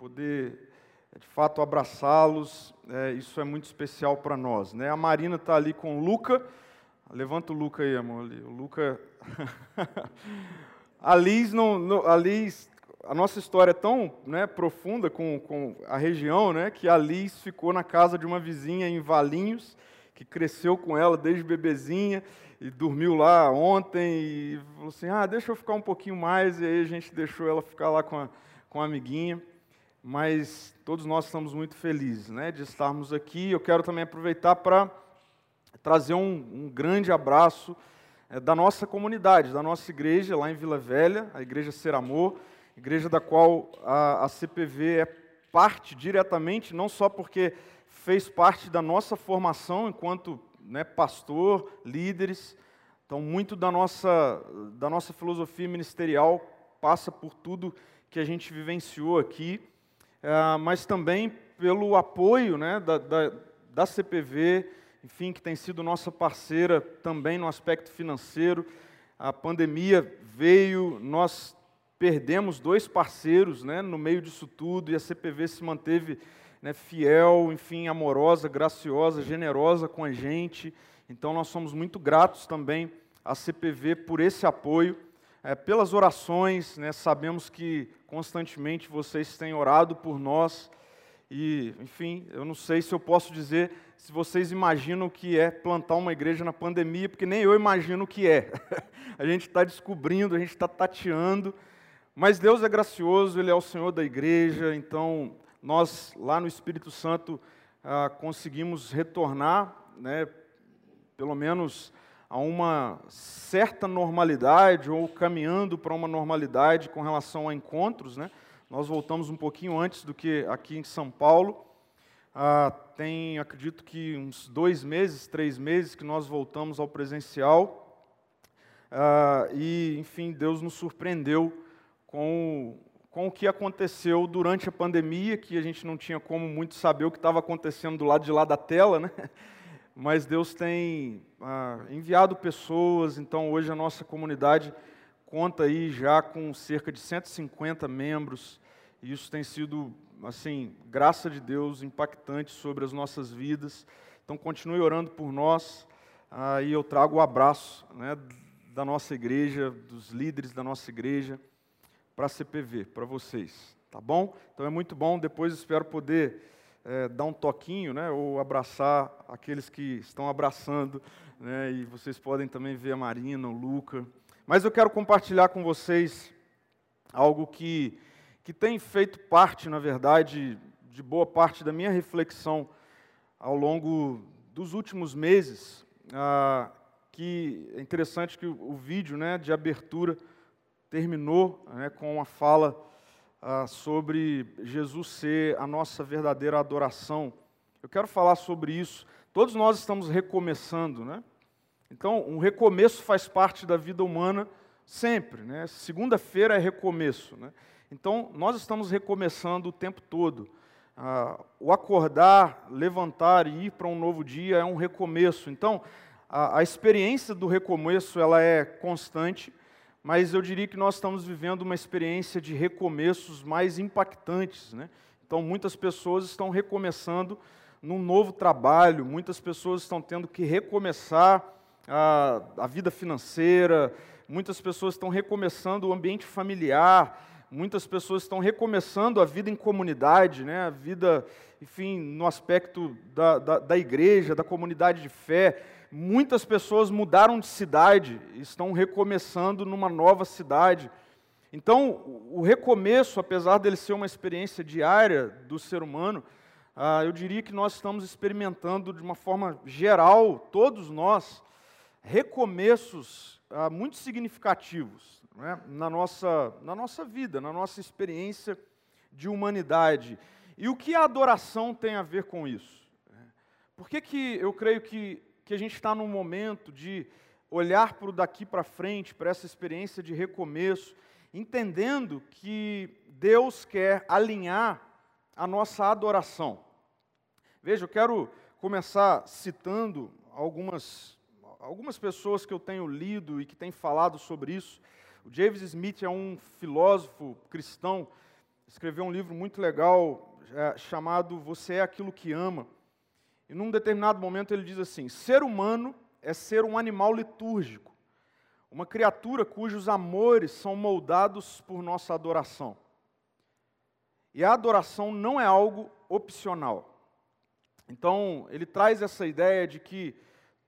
poder de fato abraçá-los, é, isso é muito especial para nós. Né? A Marina está ali com o Luca, levanta o Luca aí, amor. Ali. O Luca. a Liz, não, não, a Liz, a nossa história é tão né, profunda com, com a região, né, que a Liz ficou na casa de uma vizinha em Valinhos, que cresceu com ela desde bebezinha e dormiu lá ontem e falou assim, ah, deixa eu ficar um pouquinho mais, e aí a gente deixou ela ficar lá com a, com a amiguinha, mas todos nós estamos muito felizes né, de estarmos aqui. Eu quero também aproveitar para trazer um, um grande abraço é, da nossa comunidade, da nossa igreja lá em Vila Velha, a Igreja Ser Amor, igreja da qual a, a CPV é parte diretamente, não só porque fez parte da nossa formação enquanto né, pastor, líderes. Então, muito da nossa, da nossa filosofia ministerial passa por tudo que a gente vivenciou aqui, mas também pelo apoio né, da, da, da CPV, enfim, que tem sido nossa parceira também no aspecto financeiro. A pandemia veio, nós perdemos dois parceiros né, no meio disso tudo, e a CPV se manteve né, fiel, enfim, amorosa, graciosa, generosa com a gente. Então, nós somos muito gratos também à CPV por esse apoio, é, pelas orações. Né, sabemos que constantemente vocês têm orado por nós. E, enfim, eu não sei se eu posso dizer se vocês imaginam o que é plantar uma igreja na pandemia, porque nem eu imagino o que é. a gente está descobrindo, a gente está tateando. Mas Deus é gracioso, Ele é o Senhor da igreja, então nós, lá no Espírito Santo, ah, conseguimos retornar, né, pelo menos a uma certa normalidade, ou caminhando para uma normalidade com relação a encontros. Né? Nós voltamos um pouquinho antes do que aqui em São Paulo. Ah, tem, acredito que uns dois meses, três meses que nós voltamos ao presencial. Ah, e, enfim, Deus nos surpreendeu com com o que aconteceu durante a pandemia, que a gente não tinha como muito saber o que estava acontecendo do lado de lá da tela, né? Mas Deus tem ah, enviado pessoas, então hoje a nossa comunidade conta aí já com cerca de 150 membros, e isso tem sido, assim, graça de Deus, impactante sobre as nossas vidas. Então continue orando por nós, ah, e eu trago o abraço né, da nossa igreja, dos líderes da nossa igreja, para a CPV, para vocês, tá bom? Então é muito bom, depois espero poder é, dar um toquinho, né, ou abraçar aqueles que estão abraçando, né, e vocês podem também ver a Marina, o Luca. Mas eu quero compartilhar com vocês algo que, que tem feito parte, na verdade, de boa parte da minha reflexão ao longo dos últimos meses, ah, que é interessante que o, o vídeo né, de abertura terminou né, com uma fala ah, sobre Jesus ser a nossa verdadeira adoração. Eu quero falar sobre isso. Todos nós estamos recomeçando, né? Então, um recomeço faz parte da vida humana sempre, né? Segunda-feira é recomeço, né? Então, nós estamos recomeçando o tempo todo. Ah, o acordar, levantar e ir para um novo dia é um recomeço. Então, a, a experiência do recomeço ela é constante mas eu diria que nós estamos vivendo uma experiência de recomeços mais impactantes. Né? Então, muitas pessoas estão recomeçando num novo trabalho, muitas pessoas estão tendo que recomeçar a, a vida financeira, muitas pessoas estão recomeçando o ambiente familiar, muitas pessoas estão recomeçando a vida em comunidade, né? a vida, enfim, no aspecto da, da, da igreja, da comunidade de fé muitas pessoas mudaram de cidade, estão recomeçando numa nova cidade. Então, o recomeço, apesar dele ser uma experiência diária do ser humano, ah, eu diria que nós estamos experimentando de uma forma geral, todos nós, recomeços ah, muito significativos né, na, nossa, na nossa vida, na nossa experiência de humanidade. E o que a adoração tem a ver com isso? Por que, que eu creio que que a gente está num momento de olhar para o daqui para frente, para essa experiência de recomeço, entendendo que Deus quer alinhar a nossa adoração. Veja, eu quero começar citando algumas, algumas pessoas que eu tenho lido e que têm falado sobre isso. O James Smith é um filósofo cristão escreveu um livro muito legal é, chamado Você é Aquilo que Ama. E num determinado momento ele diz assim: ser humano é ser um animal litúrgico, uma criatura cujos amores são moldados por nossa adoração. E a adoração não é algo opcional. Então, ele traz essa ideia de que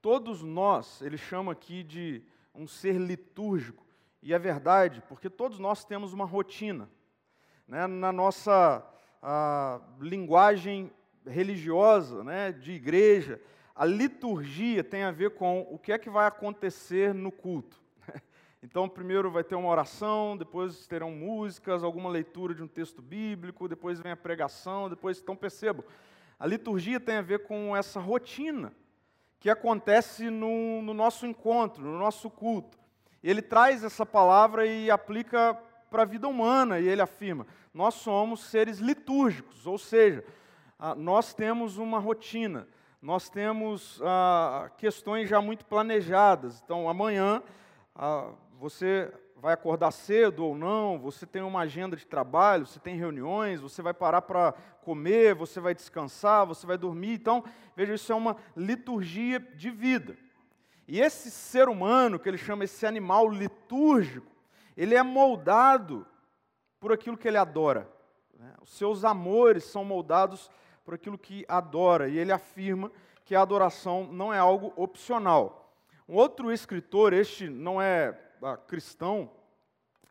todos nós, ele chama aqui de um ser litúrgico, e é verdade, porque todos nós temos uma rotina. Né? Na nossa linguagem religiosa, né, de igreja, a liturgia tem a ver com o que é que vai acontecer no culto. Então, primeiro vai ter uma oração, depois terão músicas, alguma leitura de um texto bíblico, depois vem a pregação, depois. Então, percebo, a liturgia tem a ver com essa rotina que acontece no, no nosso encontro, no nosso culto. Ele traz essa palavra e aplica para a vida humana, e ele afirma: nós somos seres litúrgicos, ou seja, nós temos uma rotina, nós temos ah, questões já muito planejadas. Então, amanhã ah, você vai acordar cedo ou não, você tem uma agenda de trabalho, você tem reuniões, você vai parar para comer, você vai descansar, você vai dormir. Então, veja, isso é uma liturgia de vida. E esse ser humano, que ele chama esse animal litúrgico, ele é moldado por aquilo que ele adora. Né? Os seus amores são moldados por aquilo que adora. E ele afirma que a adoração não é algo opcional. Um outro escritor, este não é cristão,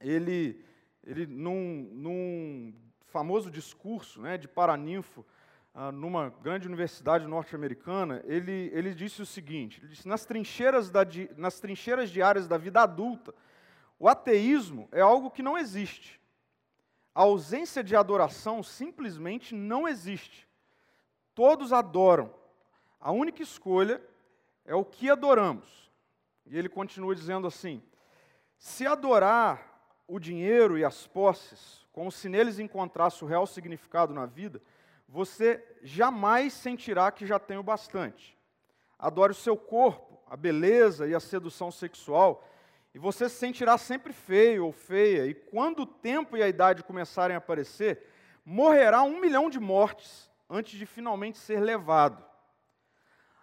ele, ele num, num famoso discurso né, de Paraninfo, ah, numa grande universidade norte-americana, ele, ele disse o seguinte: ele disse, nas trincheiras, da, nas trincheiras diárias da vida adulta, o ateísmo é algo que não existe. A ausência de adoração simplesmente não existe. Todos adoram. A única escolha é o que adoramos. E ele continua dizendo assim: se adorar o dinheiro e as posses, como se neles encontrasse o real significado na vida, você jamais sentirá que já tem o bastante. Adore o seu corpo, a beleza e a sedução sexual, e você se sentirá sempre feio ou feia, e quando o tempo e a idade começarem a aparecer, morrerá um milhão de mortes antes de finalmente ser levado.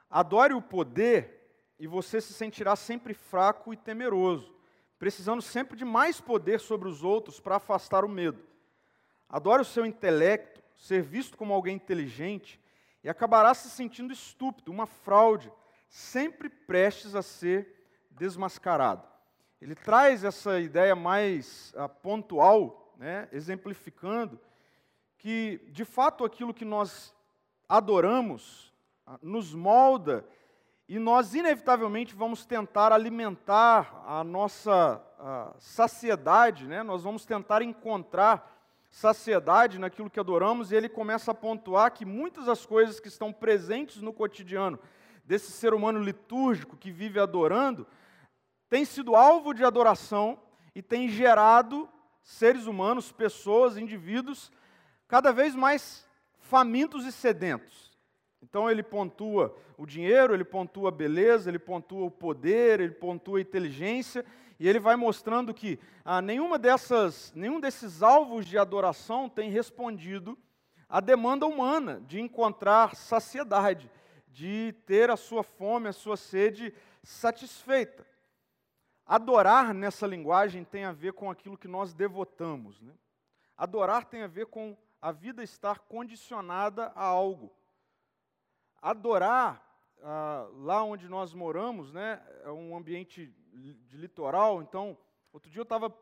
Adore o poder, e você se sentirá sempre fraco e temeroso precisando sempre de mais poder sobre os outros para afastar o medo. Adore o seu intelecto, ser visto como alguém inteligente, e acabará se sentindo estúpido, uma fraude, sempre prestes a ser desmascarado. Ele traz essa ideia mais uh, pontual, né, exemplificando que, de fato, aquilo que nós adoramos uh, nos molda e nós, inevitavelmente, vamos tentar alimentar a nossa a saciedade, né? nós vamos tentar encontrar saciedade naquilo que adoramos, e ele começa a pontuar que muitas das coisas que estão presentes no cotidiano desse ser humano litúrgico que vive adorando, têm sido alvo de adoração e têm gerado seres humanos, pessoas, indivíduos, cada vez mais famintos e sedentos. Então ele pontua o dinheiro, ele pontua a beleza, ele pontua o poder, ele pontua a inteligência, e ele vai mostrando que ah, nenhuma dessas, nenhum desses alvos de adoração tem respondido à demanda humana de encontrar saciedade, de ter a sua fome, a sua sede satisfeita. Adorar nessa linguagem tem a ver com aquilo que nós devotamos. Né? Adorar tem a ver com a vida estar condicionada a algo. Adorar, ah, lá onde nós moramos, né, é um ambiente de litoral, então, outro dia eu estava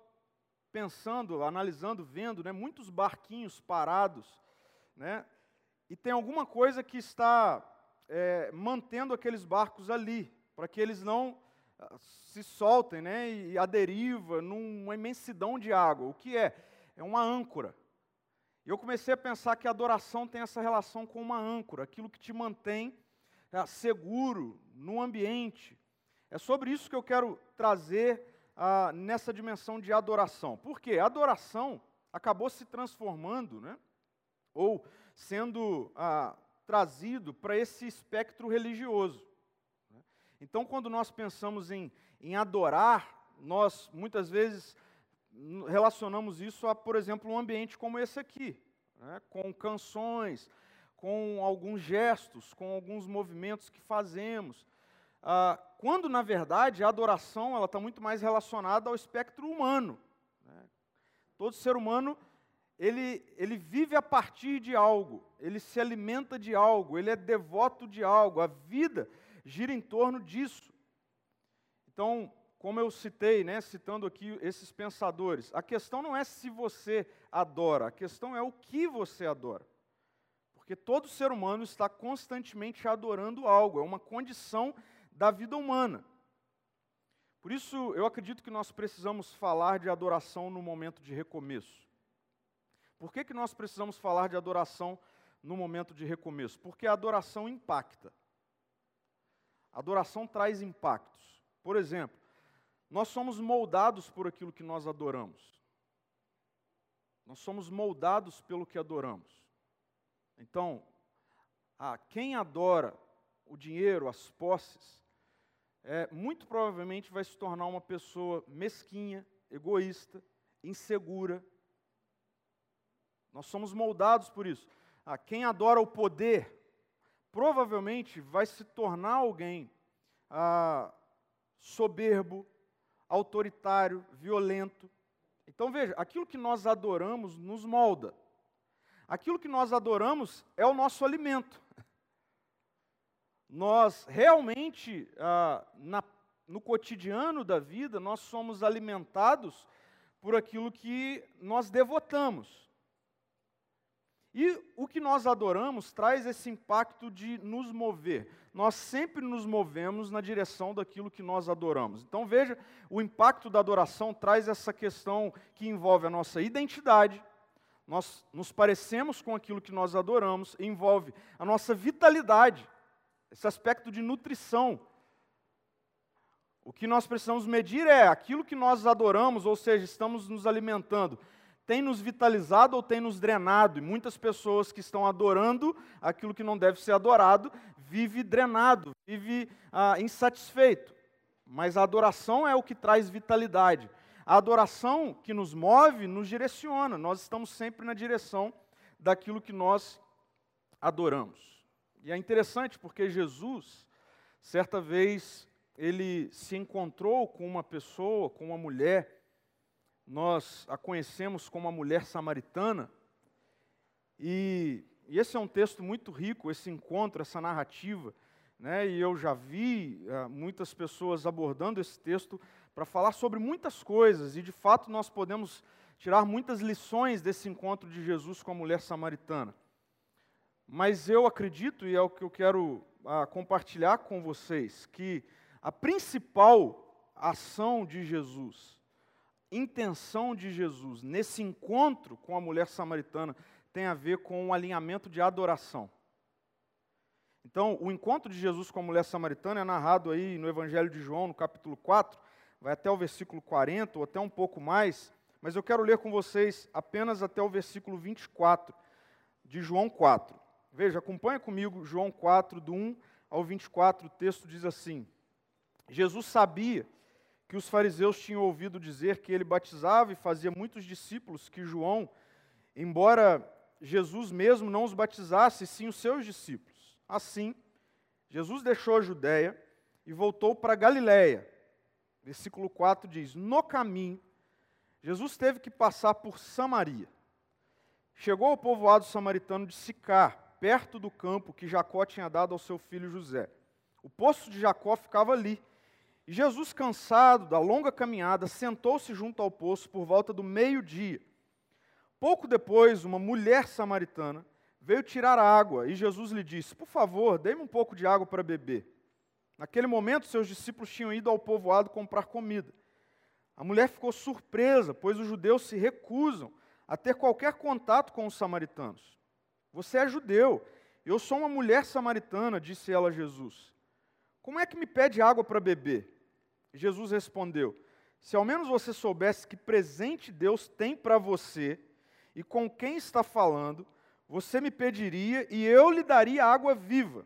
pensando, analisando, vendo, né, muitos barquinhos parados, né, e tem alguma coisa que está é, mantendo aqueles barcos ali, para que eles não ah, se soltem, né, e a deriva numa imensidão de água. O que é? É uma âncora. E eu comecei a pensar que a adoração tem essa relação com uma âncora, aquilo que te mantém é, seguro no ambiente. É sobre isso que eu quero trazer ah, nessa dimensão de adoração. Por quê? A adoração acabou se transformando, né? ou sendo ah, trazido para esse espectro religioso. Né? Então, quando nós pensamos em, em adorar, nós muitas vezes relacionamos isso a, por exemplo, um ambiente como esse aqui, né, com canções, com alguns gestos, com alguns movimentos que fazemos. Ah, quando, na verdade, a adoração ela está muito mais relacionada ao espectro humano. Né? Todo ser humano ele, ele vive a partir de algo, ele se alimenta de algo, ele é devoto de algo, a vida gira em torno disso. Então, como eu citei, né, citando aqui esses pensadores, a questão não é se você adora, a questão é o que você adora. Porque todo ser humano está constantemente adorando algo, é uma condição da vida humana. Por isso, eu acredito que nós precisamos falar de adoração no momento de recomeço. Por que, que nós precisamos falar de adoração no momento de recomeço? Porque a adoração impacta. A adoração traz impactos. Por exemplo, nós somos moldados por aquilo que nós adoramos. Nós somos moldados pelo que adoramos. Então, a quem adora o dinheiro, as posses, é, muito provavelmente vai se tornar uma pessoa mesquinha, egoísta, insegura, nós somos moldados por isso. Ah, quem adora o poder, provavelmente vai se tornar alguém ah, soberbo, autoritário, violento. Então veja, aquilo que nós adoramos nos molda. Aquilo que nós adoramos é o nosso alimento. Nós realmente, ah, na, no cotidiano da vida, nós somos alimentados por aquilo que nós devotamos. E o que nós adoramos traz esse impacto de nos mover. Nós sempre nos movemos na direção daquilo que nós adoramos. Então veja, o impacto da adoração traz essa questão que envolve a nossa identidade, nós nos parecemos com aquilo que nós adoramos, envolve a nossa vitalidade, esse aspecto de nutrição. O que nós precisamos medir é aquilo que nós adoramos, ou seja, estamos nos alimentando tem nos vitalizado ou tem nos drenado. E muitas pessoas que estão adorando aquilo que não deve ser adorado, vive drenado, vive ah, insatisfeito. Mas a adoração é o que traz vitalidade. A adoração que nos move, nos direciona. Nós estamos sempre na direção daquilo que nós adoramos. E é interessante porque Jesus, certa vez, ele se encontrou com uma pessoa, com uma mulher, nós a conhecemos como a mulher samaritana, e, e, esse é um texto muito rico, esse encontro, essa narrativa, né? e eu já vi uh, muitas pessoas abordando esse texto para falar sobre muitas coisas, e de fato nós podemos tirar muitas lições desse encontro de Jesus com a mulher samaritana. Mas eu acredito, e é o que eu quero uh, compartilhar com vocês, que a principal ação de Jesus, intenção de Jesus nesse encontro com a mulher samaritana tem a ver com um alinhamento de adoração. Então, o encontro de Jesus com a mulher samaritana é narrado aí no Evangelho de João, no capítulo 4, vai até o versículo 40 ou até um pouco mais, mas eu quero ler com vocês apenas até o versículo 24 de João 4. Veja, acompanha comigo João 4, do 1 ao 24, o texto diz assim: Jesus sabia que os fariseus tinham ouvido dizer que ele batizava e fazia muitos discípulos, que João, embora Jesus mesmo não os batizasse, sim os seus discípulos. Assim, Jesus deixou a Judéia e voltou para Galiléia. Versículo 4 diz: No caminho, Jesus teve que passar por Samaria. Chegou ao povoado samaritano de Sicar, perto do campo que Jacó tinha dado ao seu filho José. O poço de Jacó ficava ali e Jesus, cansado da longa caminhada, sentou-se junto ao poço por volta do meio-dia. Pouco depois, uma mulher samaritana veio tirar água e Jesus lhe disse: Por favor, dê-me um pouco de água para beber. Naquele momento, seus discípulos tinham ido ao povoado comprar comida. A mulher ficou surpresa, pois os judeus se recusam a ter qualquer contato com os samaritanos. Você é judeu, eu sou uma mulher samaritana, disse ela a Jesus. Como é que me pede água para beber? Jesus respondeu: Se ao menos você soubesse que presente Deus tem para você e com quem está falando, você me pediria e eu lhe daria água viva.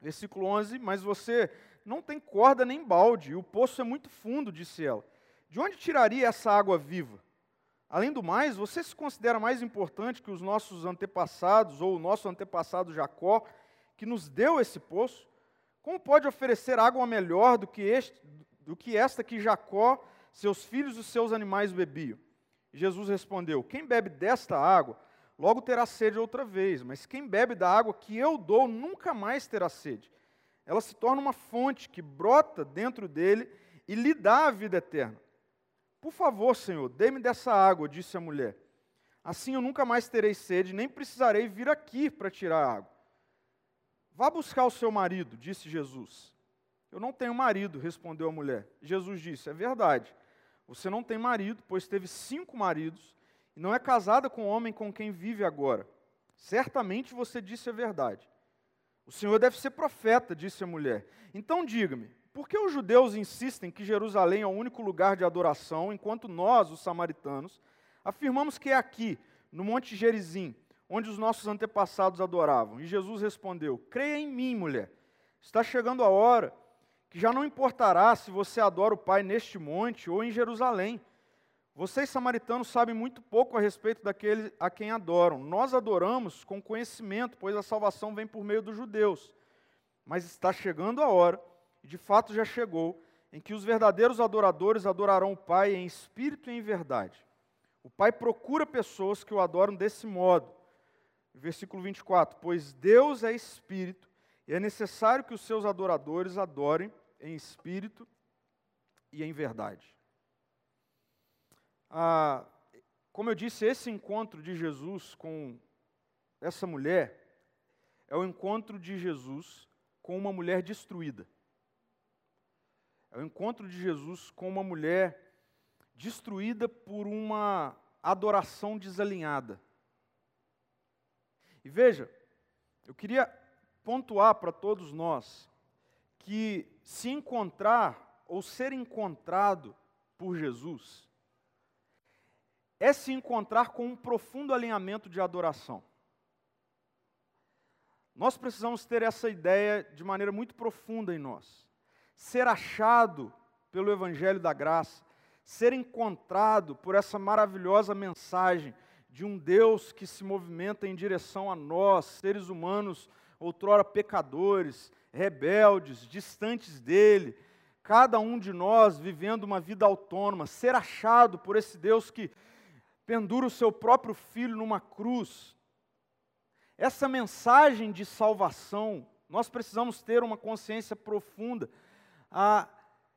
Versículo 11: Mas você não tem corda nem balde, e o poço é muito fundo, disse ela. De onde tiraria essa água viva? Além do mais, você se considera mais importante que os nossos antepassados, ou o nosso antepassado Jacó, que nos deu esse poço? Como pode oferecer água melhor do que, este, do que esta que Jacó, seus filhos e seus animais bebiam? Jesus respondeu: Quem bebe desta água, logo terá sede outra vez, mas quem bebe da água que eu dou, nunca mais terá sede. Ela se torna uma fonte que brota dentro dele e lhe dá a vida eterna. Por favor, Senhor, dê-me dessa água, disse a mulher. Assim eu nunca mais terei sede, nem precisarei vir aqui para tirar água. Vá buscar o seu marido, disse Jesus. Eu não tenho marido, respondeu a mulher. Jesus disse: É verdade. Você não tem marido, pois teve cinco maridos, e não é casada com o homem com quem vive agora. Certamente você disse a verdade. O Senhor deve ser profeta, disse a mulher. Então diga-me, por que os judeus insistem que Jerusalém é o único lugar de adoração, enquanto nós, os samaritanos, afirmamos que é aqui, no Monte Gerizim, onde os nossos antepassados adoravam? E Jesus respondeu: Creia em mim, mulher. Está chegando a hora que já não importará se você adora o Pai neste monte ou em Jerusalém. Vocês, samaritanos, sabem muito pouco a respeito daquele a quem adoram. Nós adoramos com conhecimento, pois a salvação vem por meio dos judeus. Mas está chegando a hora e de fato já chegou, em que os verdadeiros adoradores adorarão o Pai em espírito e em verdade. O Pai procura pessoas que o adoram desse modo. Versículo 24: Pois Deus é espírito, e é necessário que os seus adoradores adorem em espírito e em verdade. Ah, como eu disse, esse encontro de Jesus com essa mulher é o encontro de Jesus com uma mulher destruída. É o encontro de Jesus com uma mulher destruída por uma adoração desalinhada. E veja, eu queria pontuar para todos nós que se encontrar ou ser encontrado por Jesus é se encontrar com um profundo alinhamento de adoração. Nós precisamos ter essa ideia de maneira muito profunda em nós ser achado pelo Evangelho da Graça, ser encontrado por essa maravilhosa mensagem de um Deus que se movimenta em direção a nós, seres humanos, outrora pecadores, rebeldes, distantes dele, cada um de nós vivendo uma vida autônoma, ser achado por esse Deus que pendura o seu próprio filho numa cruz. Essa mensagem de salvação, nós precisamos ter uma consciência profunda a,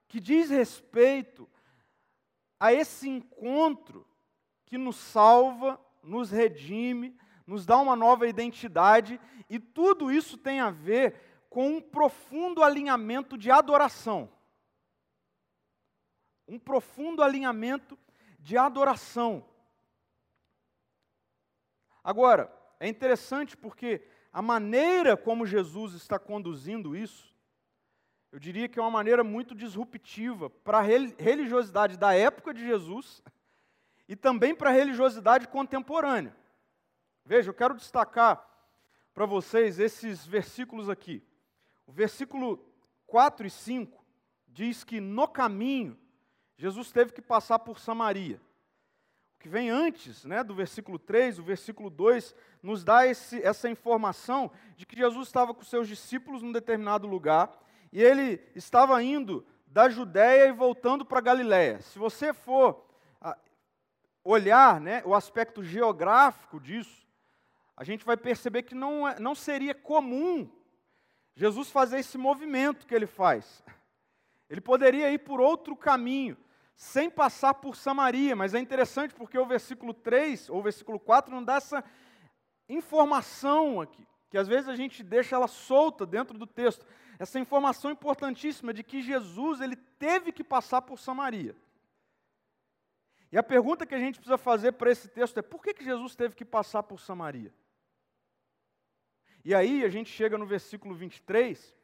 que diz respeito a esse encontro que nos salva, nos redime, nos dá uma nova identidade, e tudo isso tem a ver com um profundo alinhamento de adoração. Um profundo alinhamento de adoração. Agora, é interessante porque a maneira como Jesus está conduzindo isso eu diria que é uma maneira muito disruptiva para a religiosidade da época de Jesus e também para a religiosidade contemporânea. Veja, eu quero destacar para vocês esses versículos aqui. O versículo 4 e 5 diz que no caminho Jesus teve que passar por Samaria. O que vem antes né, do versículo 3, o versículo 2, nos dá esse, essa informação de que Jesus estava com seus discípulos num determinado lugar e ele estava indo da Judéia e voltando para Galiléia. Se você for olhar né, o aspecto geográfico disso, a gente vai perceber que não, é, não seria comum Jesus fazer esse movimento que ele faz. Ele poderia ir por outro caminho, sem passar por Samaria, mas é interessante porque o versículo 3 ou o versículo 4 não dá essa informação aqui, que às vezes a gente deixa ela solta dentro do texto essa informação importantíssima de que Jesus ele teve que passar por Samaria. E a pergunta que a gente precisa fazer para esse texto é: por que, que Jesus teve que passar por Samaria? E aí a gente chega no versículo 23,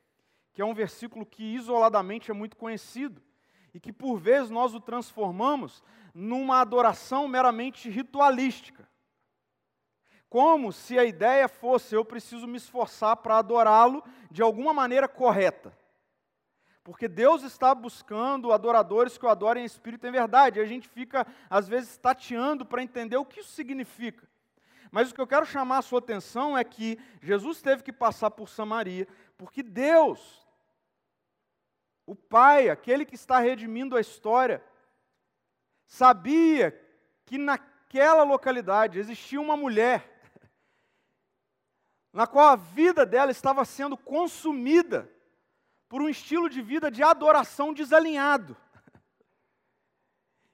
que é um versículo que isoladamente é muito conhecido e que por vezes nós o transformamos numa adoração meramente ritualística. Como se a ideia fosse eu preciso me esforçar para adorá-lo de alguma maneira correta. Porque Deus está buscando adoradores que o adorem em espírito em verdade. E a gente fica, às vezes, tateando para entender o que isso significa. Mas o que eu quero chamar a sua atenção é que Jesus teve que passar por Samaria, porque Deus, o Pai, aquele que está redimindo a história, sabia que naquela localidade existia uma mulher na qual a vida dela estava sendo consumida por um estilo de vida de adoração desalinhado.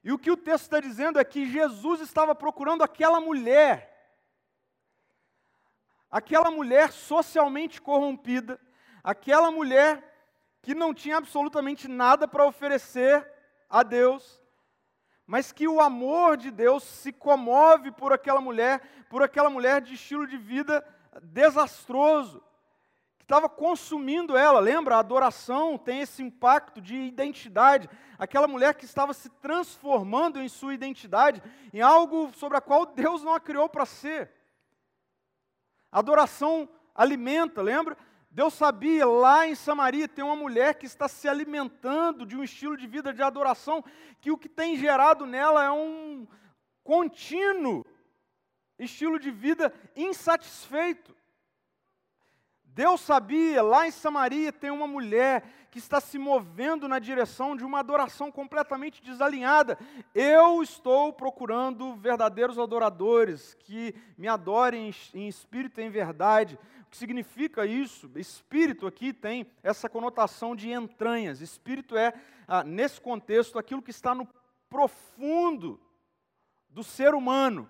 E o que o texto está dizendo é que Jesus estava procurando aquela mulher aquela mulher socialmente corrompida, aquela mulher que não tinha absolutamente nada para oferecer a Deus, mas que o amor de Deus se comove por aquela mulher, por aquela mulher de estilo de vida desastroso, estava consumindo ela. Lembra? A adoração tem esse impacto de identidade. Aquela mulher que estava se transformando em sua identidade em algo sobre a qual Deus não a criou para ser. Adoração alimenta, lembra? Deus sabia lá em Samaria tem uma mulher que está se alimentando de um estilo de vida de adoração que o que tem gerado nela é um contínuo estilo de vida insatisfeito. Deus sabia, lá em Samaria tem uma mulher que está se movendo na direção de uma adoração completamente desalinhada. Eu estou procurando verdadeiros adoradores que me adorem em espírito e em verdade. O que significa isso? Espírito aqui tem essa conotação de entranhas. Espírito é, ah, nesse contexto, aquilo que está no profundo do ser humano.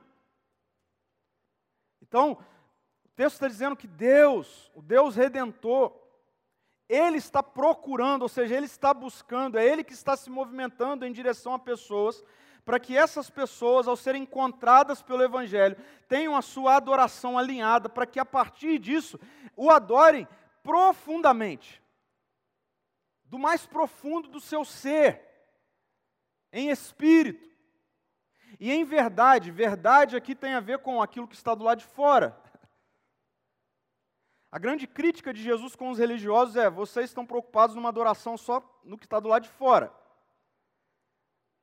Então, texto está dizendo que Deus, o Deus redentor, Ele está procurando, ou seja, Ele está buscando, é Ele que está se movimentando em direção a pessoas, para que essas pessoas, ao serem encontradas pelo Evangelho, tenham a sua adoração alinhada, para que a partir disso o adorem profundamente, do mais profundo do seu ser, em espírito. E em verdade, verdade aqui tem a ver com aquilo que está do lado de fora. A grande crítica de Jesus com os religiosos é: vocês estão preocupados numa adoração só no que está do lado de fora.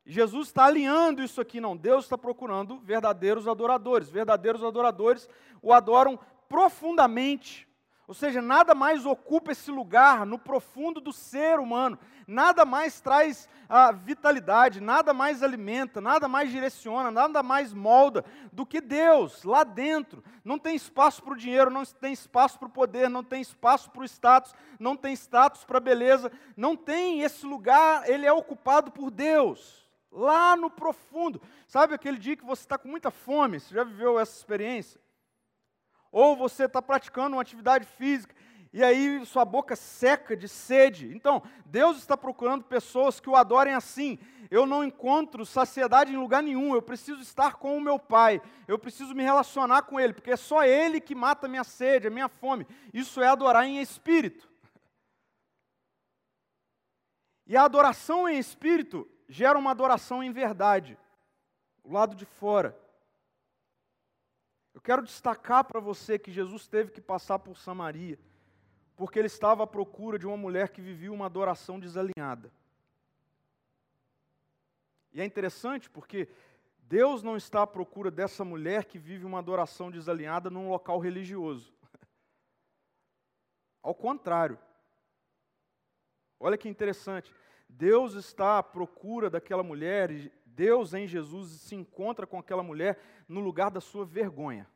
Jesus está alinhando isso aqui, não. Deus está procurando verdadeiros adoradores. Verdadeiros adoradores o adoram profundamente. Ou seja, nada mais ocupa esse lugar no profundo do ser humano, nada mais traz a vitalidade, nada mais alimenta, nada mais direciona, nada mais molda do que Deus lá dentro. Não tem espaço para o dinheiro, não tem espaço para o poder, não tem espaço para o status, não tem status para a beleza, não tem esse lugar, ele é ocupado por Deus. Lá no profundo. Sabe aquele dia que você está com muita fome? Você já viveu essa experiência? Ou você está praticando uma atividade física e aí sua boca seca de sede. Então, Deus está procurando pessoas que o adorem assim. Eu não encontro saciedade em lugar nenhum, eu preciso estar com o meu Pai, eu preciso me relacionar com Ele, porque é só Ele que mata a minha sede, a minha fome. Isso é adorar em espírito. E a adoração em espírito gera uma adoração em verdade, o lado de fora. Quero destacar para você que Jesus teve que passar por Samaria, porque ele estava à procura de uma mulher que vivia uma adoração desalinhada. E é interessante porque Deus não está à procura dessa mulher que vive uma adoração desalinhada num local religioso. Ao contrário. Olha que interessante. Deus está à procura daquela mulher, e Deus em Jesus se encontra com aquela mulher no lugar da sua vergonha.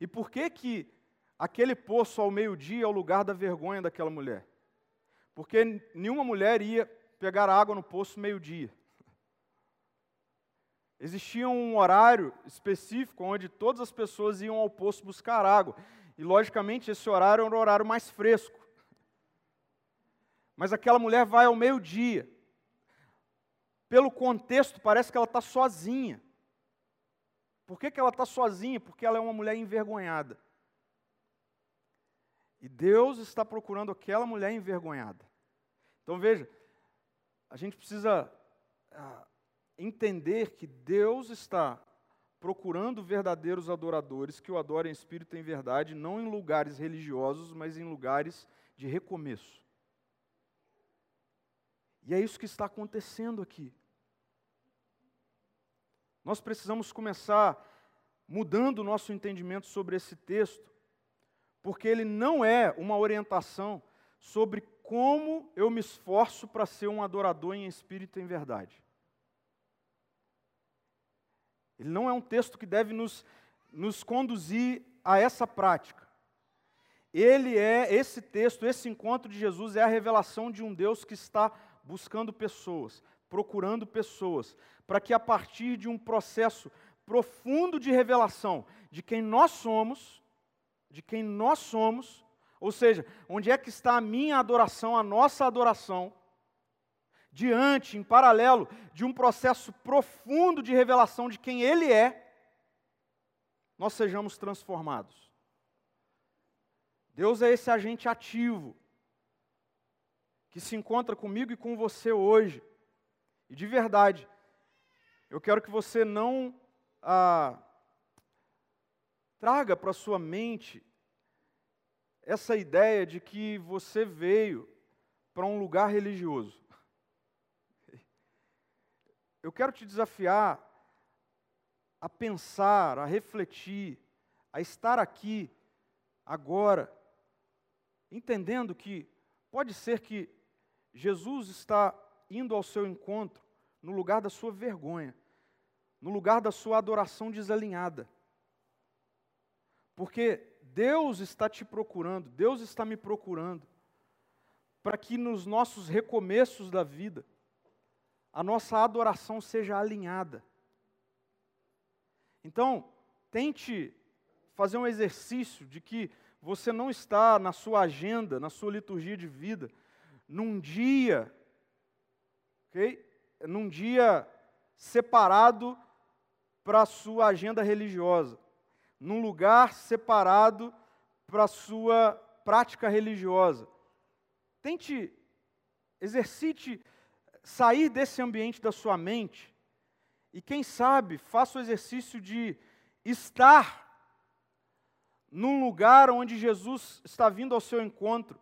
E por que que aquele poço ao meio-dia é o lugar da vergonha daquela mulher? Porque nenhuma mulher ia pegar água no poço meio-dia. Existia um horário específico onde todas as pessoas iam ao poço buscar água. E, logicamente, esse horário era o horário mais fresco. Mas aquela mulher vai ao meio-dia. Pelo contexto, parece que ela está sozinha. Por que, que ela está sozinha? Porque ela é uma mulher envergonhada. E Deus está procurando aquela mulher envergonhada. Então veja, a gente precisa ah, entender que Deus está procurando verdadeiros adoradores que o adorem em espírito e em verdade, não em lugares religiosos, mas em lugares de recomeço. E é isso que está acontecendo aqui. Nós precisamos começar mudando o nosso entendimento sobre esse texto, porque ele não é uma orientação sobre como eu me esforço para ser um adorador em espírito e em verdade. Ele não é um texto que deve nos, nos conduzir a essa prática. Ele é, esse texto, esse encontro de Jesus é a revelação de um Deus que está buscando pessoas, procurando pessoas, para que a partir de um processo profundo de revelação de quem nós somos, de quem nós somos, ou seja, onde é que está a minha adoração, a nossa adoração, diante, em paralelo de um processo profundo de revelação de quem Ele é, nós sejamos transformados. Deus é esse agente ativo que se encontra comigo e com você hoje. E de verdade, eu quero que você não ah, traga para sua mente essa ideia de que você veio para um lugar religioso. Eu quero te desafiar a pensar, a refletir, a estar aqui, agora, entendendo que pode ser que Jesus está indo ao seu encontro no lugar da sua vergonha, no lugar da sua adoração desalinhada. Porque Deus está te procurando, Deus está me procurando, para que nos nossos recomeços da vida, a nossa adoração seja alinhada. Então, tente fazer um exercício de que você não está na sua agenda, na sua liturgia de vida, num dia, ok? Num dia separado para a sua agenda religiosa, num lugar separado para a sua prática religiosa. Tente, exercite sair desse ambiente da sua mente e, quem sabe, faça o exercício de estar num lugar onde Jesus está vindo ao seu encontro,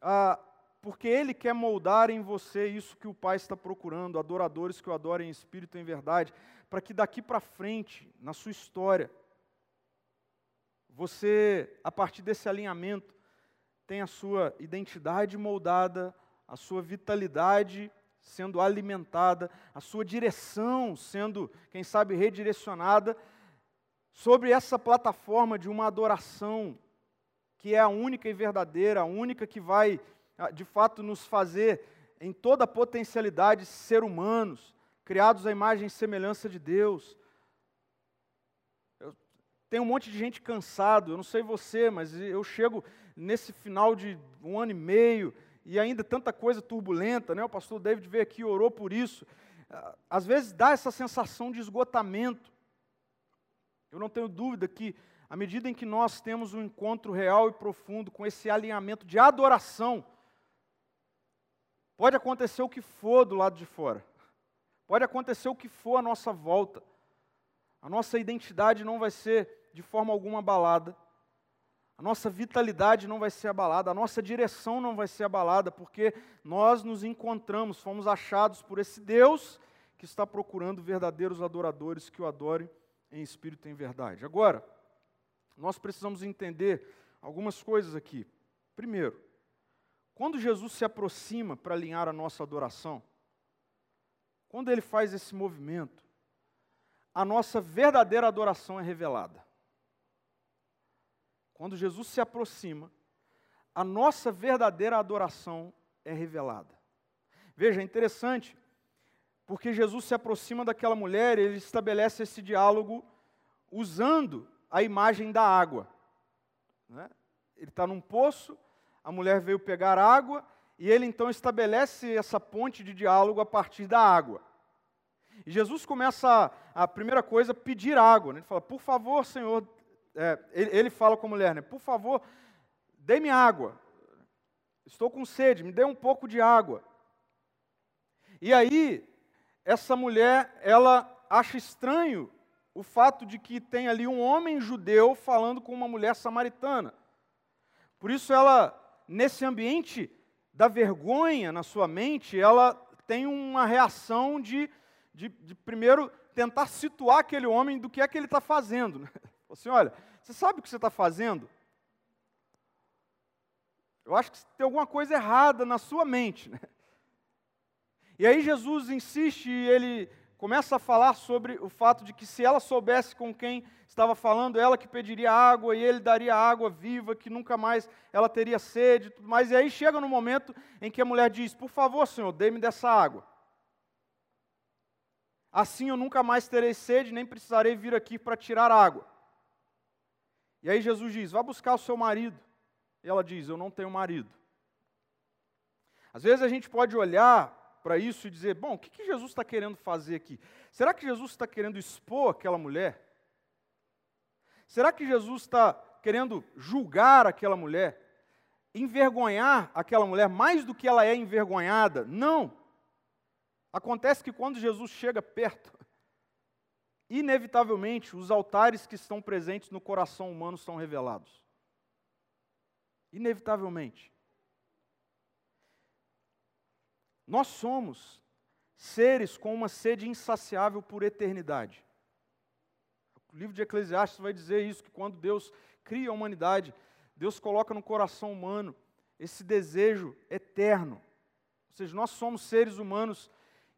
ah, porque Ele quer moldar em você isso que o Pai está procurando, adoradores que o adorem em espírito e em verdade para que daqui para frente, na sua história, você, a partir desse alinhamento, tenha a sua identidade moldada, a sua vitalidade sendo alimentada, a sua direção sendo, quem sabe, redirecionada sobre essa plataforma de uma adoração que é a única e verdadeira, a única que vai, de fato, nos fazer, em toda a potencialidade, ser humanos, criados à imagem e semelhança de Deus. Eu, tem um monte de gente cansado, eu não sei você, mas eu chego nesse final de um ano e meio e ainda tanta coisa turbulenta, né? O pastor David veio aqui e orou por isso. Às vezes dá essa sensação de esgotamento. Eu não tenho dúvida que, à medida em que nós temos um encontro real e profundo com esse alinhamento de adoração, pode acontecer o que for do lado de fora. Pode acontecer o que for à nossa volta. A nossa identidade não vai ser de forma alguma abalada. A nossa vitalidade não vai ser abalada, a nossa direção não vai ser abalada, porque nós nos encontramos, fomos achados por esse Deus que está procurando verdadeiros adoradores que o adorem em espírito e em verdade. Agora, nós precisamos entender algumas coisas aqui. Primeiro, quando Jesus se aproxima para alinhar a nossa adoração, quando ele faz esse movimento, a nossa verdadeira adoração é revelada. Quando Jesus se aproxima, a nossa verdadeira adoração é revelada. Veja, é interessante, porque Jesus se aproxima daquela mulher ele estabelece esse diálogo usando a imagem da água. Né? Ele está num poço, a mulher veio pegar água, e ele então estabelece essa ponte de diálogo a partir da água. E Jesus começa, a, a primeira coisa, pedir água. Né? Ele fala, por favor, Senhor, é, ele, ele, fala com a mulher, né? por favor, dê-me água. Estou com sede, me dê um pouco de água. E aí, essa mulher, ela acha estranho o fato de que tem ali um homem judeu falando com uma mulher samaritana. Por isso ela, nesse ambiente da vergonha na sua mente, ela tem uma reação de, de, de primeiro tentar situar aquele homem do que é que ele está fazendo. Né? Assim, olha, você sabe o que você está fazendo? Eu acho que tem alguma coisa errada na sua mente. Né? E aí Jesus insiste e ele começa a falar sobre o fato de que se ela soubesse com quem estava falando, ela que pediria água e ele daria água viva, que nunca mais ela teria sede, tudo mais. E aí chega no momento em que a mulher diz: Por favor, Senhor, dê-me dessa água. Assim eu nunca mais terei sede, nem precisarei vir aqui para tirar água. E aí Jesus diz: Vá buscar o seu marido. E ela diz: Eu não tenho marido. Às vezes a gente pode olhar para isso e dizer: Bom, o que, que Jesus está querendo fazer aqui? Será que Jesus está querendo expor aquela mulher? Será que Jesus está querendo julgar aquela mulher? Envergonhar aquela mulher mais do que ela é envergonhada? Não. Acontece que quando Jesus chega perto, inevitavelmente os altares que estão presentes no coração humano são revelados. Inevitavelmente. Nós somos seres com uma sede insaciável por eternidade. O livro de Eclesiastes vai dizer isso, que quando Deus cria a humanidade, Deus coloca no coração humano esse desejo eterno. Ou seja, nós somos seres humanos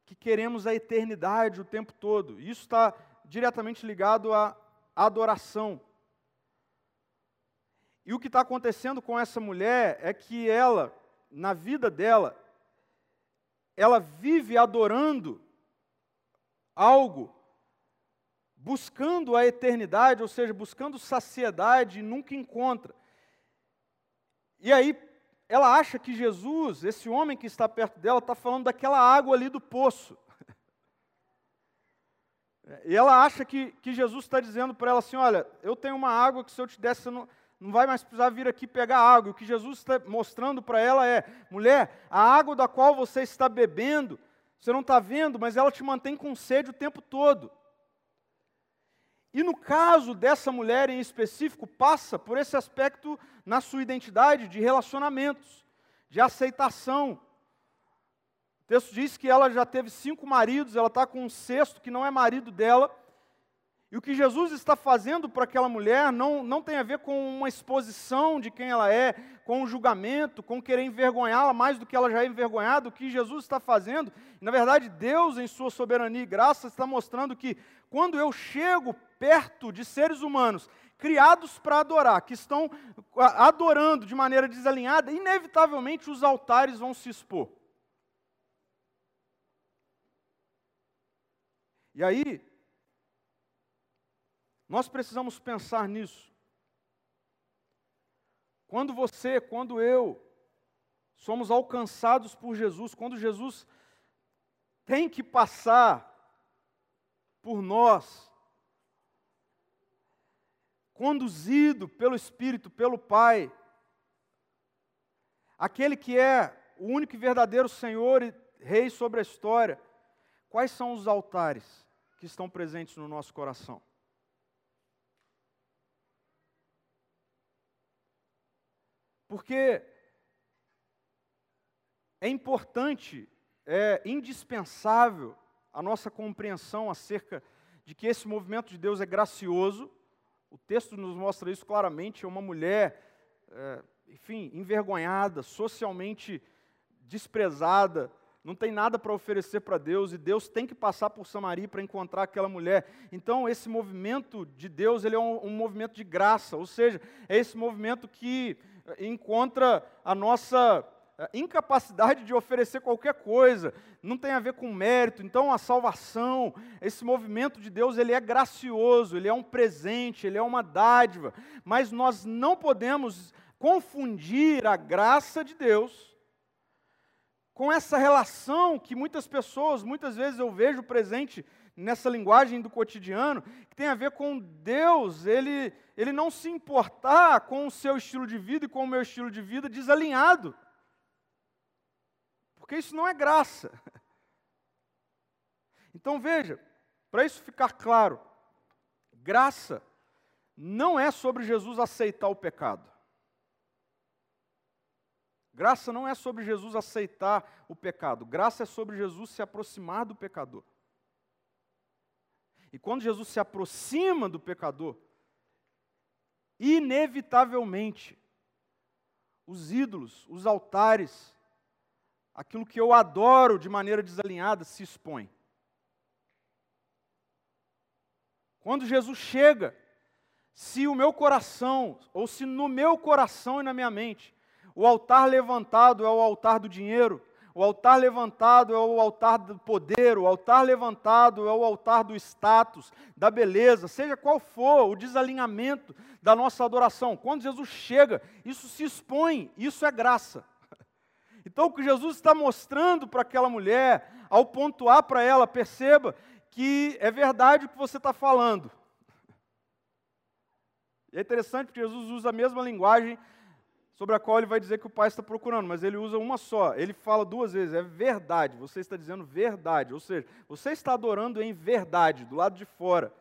que queremos a eternidade o tempo todo. Isso está diretamente ligado à adoração. E o que está acontecendo com essa mulher é que ela, na vida dela, ela vive adorando algo buscando a eternidade, ou seja, buscando saciedade e nunca encontra. E aí ela acha que Jesus, esse homem que está perto dela, está falando daquela água ali do poço. E ela acha que, que Jesus está dizendo para ela assim: Olha, eu tenho uma água que se eu te desse, você não, não vai mais precisar vir aqui pegar água. O que Jesus está mostrando para ela é: mulher, a água da qual você está bebendo, você não está vendo, mas ela te mantém com sede o tempo todo. E no caso dessa mulher em específico, passa por esse aspecto na sua identidade de relacionamentos, de aceitação. O texto diz que ela já teve cinco maridos, ela está com um sexto que não é marido dela. E o que Jesus está fazendo para aquela mulher não, não tem a ver com uma exposição de quem ela é, com um julgamento, com querer envergonhá-la mais do que ela já é envergonhada. O que Jesus está fazendo, na verdade, Deus, em sua soberania e graça, está mostrando que quando eu chego perto de seres humanos criados para adorar, que estão adorando de maneira desalinhada, inevitavelmente os altares vão se expor. E aí, nós precisamos pensar nisso. Quando você, quando eu, somos alcançados por Jesus, quando Jesus tem que passar por nós, conduzido pelo Espírito, pelo Pai, aquele que é o único e verdadeiro Senhor e Rei sobre a história, quais são os altares que estão presentes no nosso coração? Porque é importante, é indispensável a nossa compreensão acerca de que esse movimento de Deus é gracioso, o texto nos mostra isso claramente. É uma mulher, é, enfim, envergonhada, socialmente desprezada, não tem nada para oferecer para Deus e Deus tem que passar por Samaria para encontrar aquela mulher. Então, esse movimento de Deus ele é um, um movimento de graça, ou seja, é esse movimento que encontra a nossa incapacidade de oferecer qualquer coisa, não tem a ver com mérito. Então a salvação, esse movimento de Deus, ele é gracioso, ele é um presente, ele é uma dádiva, mas nós não podemos confundir a graça de Deus com essa relação que muitas pessoas, muitas vezes eu vejo presente nessa linguagem do cotidiano, que tem a ver com Deus, ele, ele não se importar com o seu estilo de vida e com o meu estilo de vida desalinhado. Porque isso não é graça. Então veja, para isso ficar claro, graça não é sobre Jesus aceitar o pecado. Graça não é sobre Jesus aceitar o pecado, graça é sobre Jesus se aproximar do pecador. E quando Jesus se aproxima do pecador, inevitavelmente, os ídolos, os altares, aquilo que eu adoro de maneira desalinhada se expõe. Quando Jesus chega, se o meu coração, ou se no meu coração e na minha mente, o altar levantado é o altar do dinheiro, o altar levantado é o altar do poder, o altar levantado é o altar do status, da beleza, seja qual for o desalinhamento da nossa adoração. Quando Jesus chega, isso se expõe, isso é graça. Então, o que Jesus está mostrando para aquela mulher, ao pontuar para ela, perceba que é verdade o que você está falando. É interessante porque Jesus usa a mesma linguagem sobre a qual ele vai dizer que o pai está procurando, mas ele usa uma só. Ele fala duas vezes, é verdade. Você está dizendo verdade, ou seja, você está adorando em verdade, do lado de fora.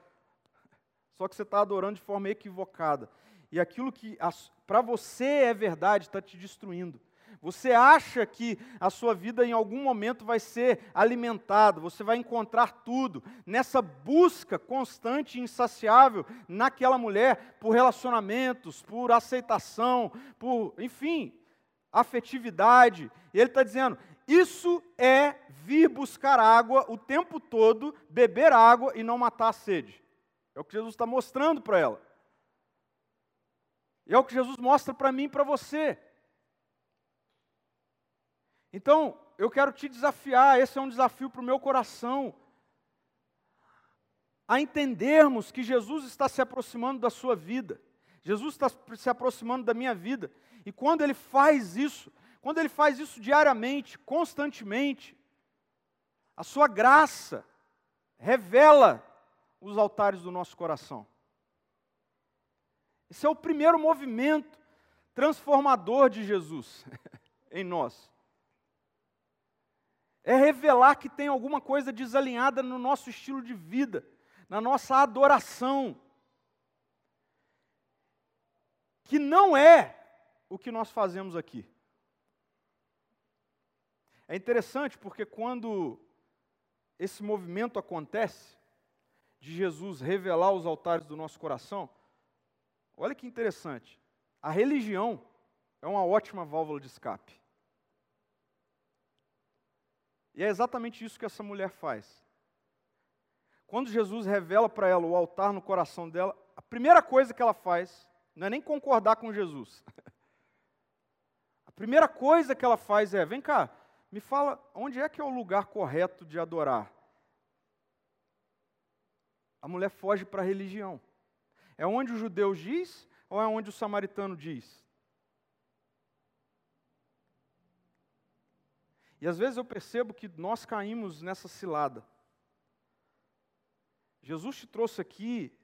Só que você está adorando de forma equivocada. E aquilo que para você é verdade está te destruindo. Você acha que a sua vida em algum momento vai ser alimentada, você vai encontrar tudo nessa busca constante e insaciável naquela mulher por relacionamentos, por aceitação, por, enfim, afetividade. E ele está dizendo: isso é vir buscar água o tempo todo, beber água e não matar a sede. É o que Jesus está mostrando para ela. E é o que Jesus mostra para mim e para você. Então, eu quero te desafiar, esse é um desafio para o meu coração, a entendermos que Jesus está se aproximando da sua vida, Jesus está se aproximando da minha vida, e quando Ele faz isso, quando Ele faz isso diariamente, constantemente, a Sua graça revela os altares do nosso coração. Esse é o primeiro movimento transformador de Jesus em nós é revelar que tem alguma coisa desalinhada no nosso estilo de vida, na nossa adoração, que não é o que nós fazemos aqui. É interessante porque quando esse movimento acontece, de Jesus revelar os altares do nosso coração, olha que interessante, a religião é uma ótima válvula de escape. E é exatamente isso que essa mulher faz. Quando Jesus revela para ela o altar no coração dela, a primeira coisa que ela faz não é nem concordar com Jesus. A primeira coisa que ela faz é: vem cá, me fala onde é que é o lugar correto de adorar. A mulher foge para a religião. É onde o judeu diz ou é onde o samaritano diz? E às vezes eu percebo que nós caímos nessa cilada. Jesus te trouxe aqui,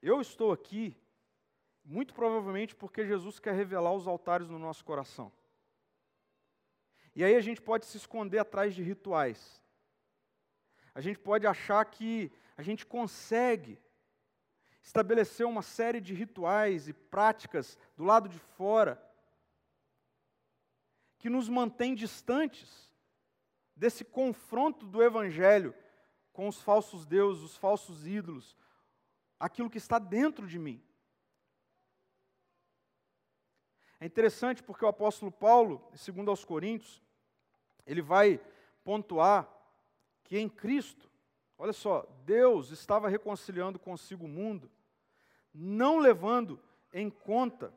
eu estou aqui, muito provavelmente porque Jesus quer revelar os altares no nosso coração. E aí a gente pode se esconder atrás de rituais. A gente pode achar que a gente consegue estabelecer uma série de rituais e práticas do lado de fora que nos mantém distantes desse confronto do Evangelho com os falsos deuses, os falsos ídolos, aquilo que está dentro de mim. É interessante porque o apóstolo Paulo, segundo aos Coríntios, ele vai pontuar que em Cristo, olha só, Deus estava reconciliando consigo o mundo, não levando em conta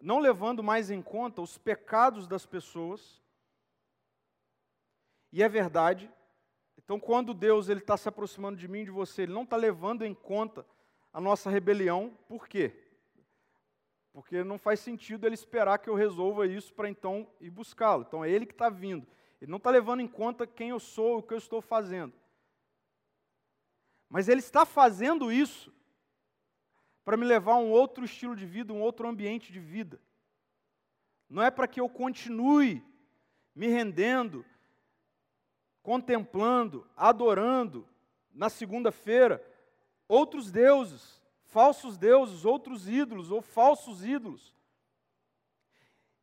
não levando mais em conta os pecados das pessoas, e é verdade. Então, quando Deus ele está se aproximando de mim, de você, Ele não está levando em conta a nossa rebelião. Por quê? Porque não faz sentido Ele esperar que eu resolva isso para então ir buscá-lo. Então, é Ele que está vindo. Ele não está levando em conta quem eu sou, o que eu estou fazendo. Mas Ele está fazendo isso para me levar a um outro estilo de vida, um outro ambiente de vida. Não é para que eu continue me rendendo contemplando, adorando, na segunda-feira, outros deuses, falsos deuses, outros ídolos ou falsos ídolos.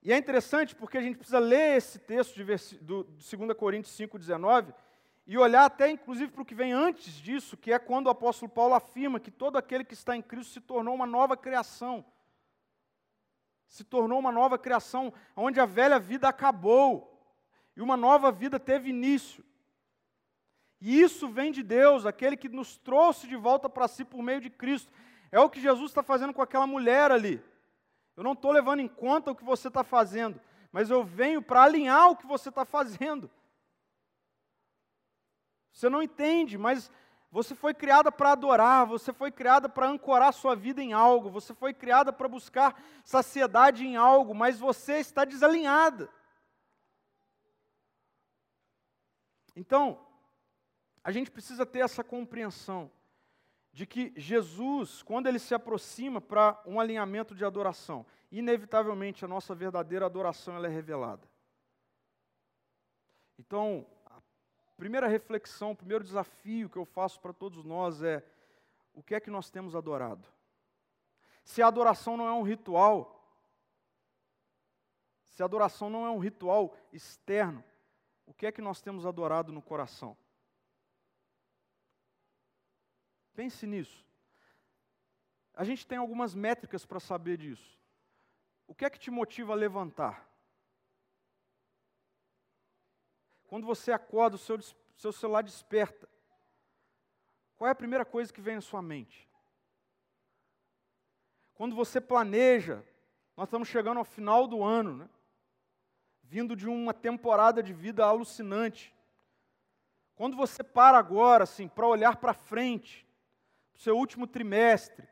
E é interessante porque a gente precisa ler esse texto de, do, de 2 Coríntios 5,19 e olhar até inclusive para o que vem antes disso, que é quando o apóstolo Paulo afirma que todo aquele que está em Cristo se tornou uma nova criação. Se tornou uma nova criação, onde a velha vida acabou e uma nova vida teve início. E isso vem de Deus, aquele que nos trouxe de volta para si por meio de Cristo. É o que Jesus está fazendo com aquela mulher ali. Eu não estou levando em conta o que você está fazendo, mas eu venho para alinhar o que você está fazendo. Você não entende, mas você foi criada para adorar, você foi criada para ancorar sua vida em algo, você foi criada para buscar saciedade em algo, mas você está desalinhada. Então, a gente precisa ter essa compreensão de que Jesus, quando ele se aproxima para um alinhamento de adoração, inevitavelmente a nossa verdadeira adoração ela é revelada. Então, primeira reflexão, o primeiro desafio que eu faço para todos nós é: o que é que nós temos adorado? Se a adoração não é um ritual, se a adoração não é um ritual externo, o que é que nós temos adorado no coração? Pense nisso. A gente tem algumas métricas para saber disso. O que é que te motiva a levantar? Quando você acorda, o seu, seu celular desperta. Qual é a primeira coisa que vem na sua mente? Quando você planeja, nós estamos chegando ao final do ano, né? vindo de uma temporada de vida alucinante. Quando você para agora, assim, para olhar para frente, para o seu último trimestre,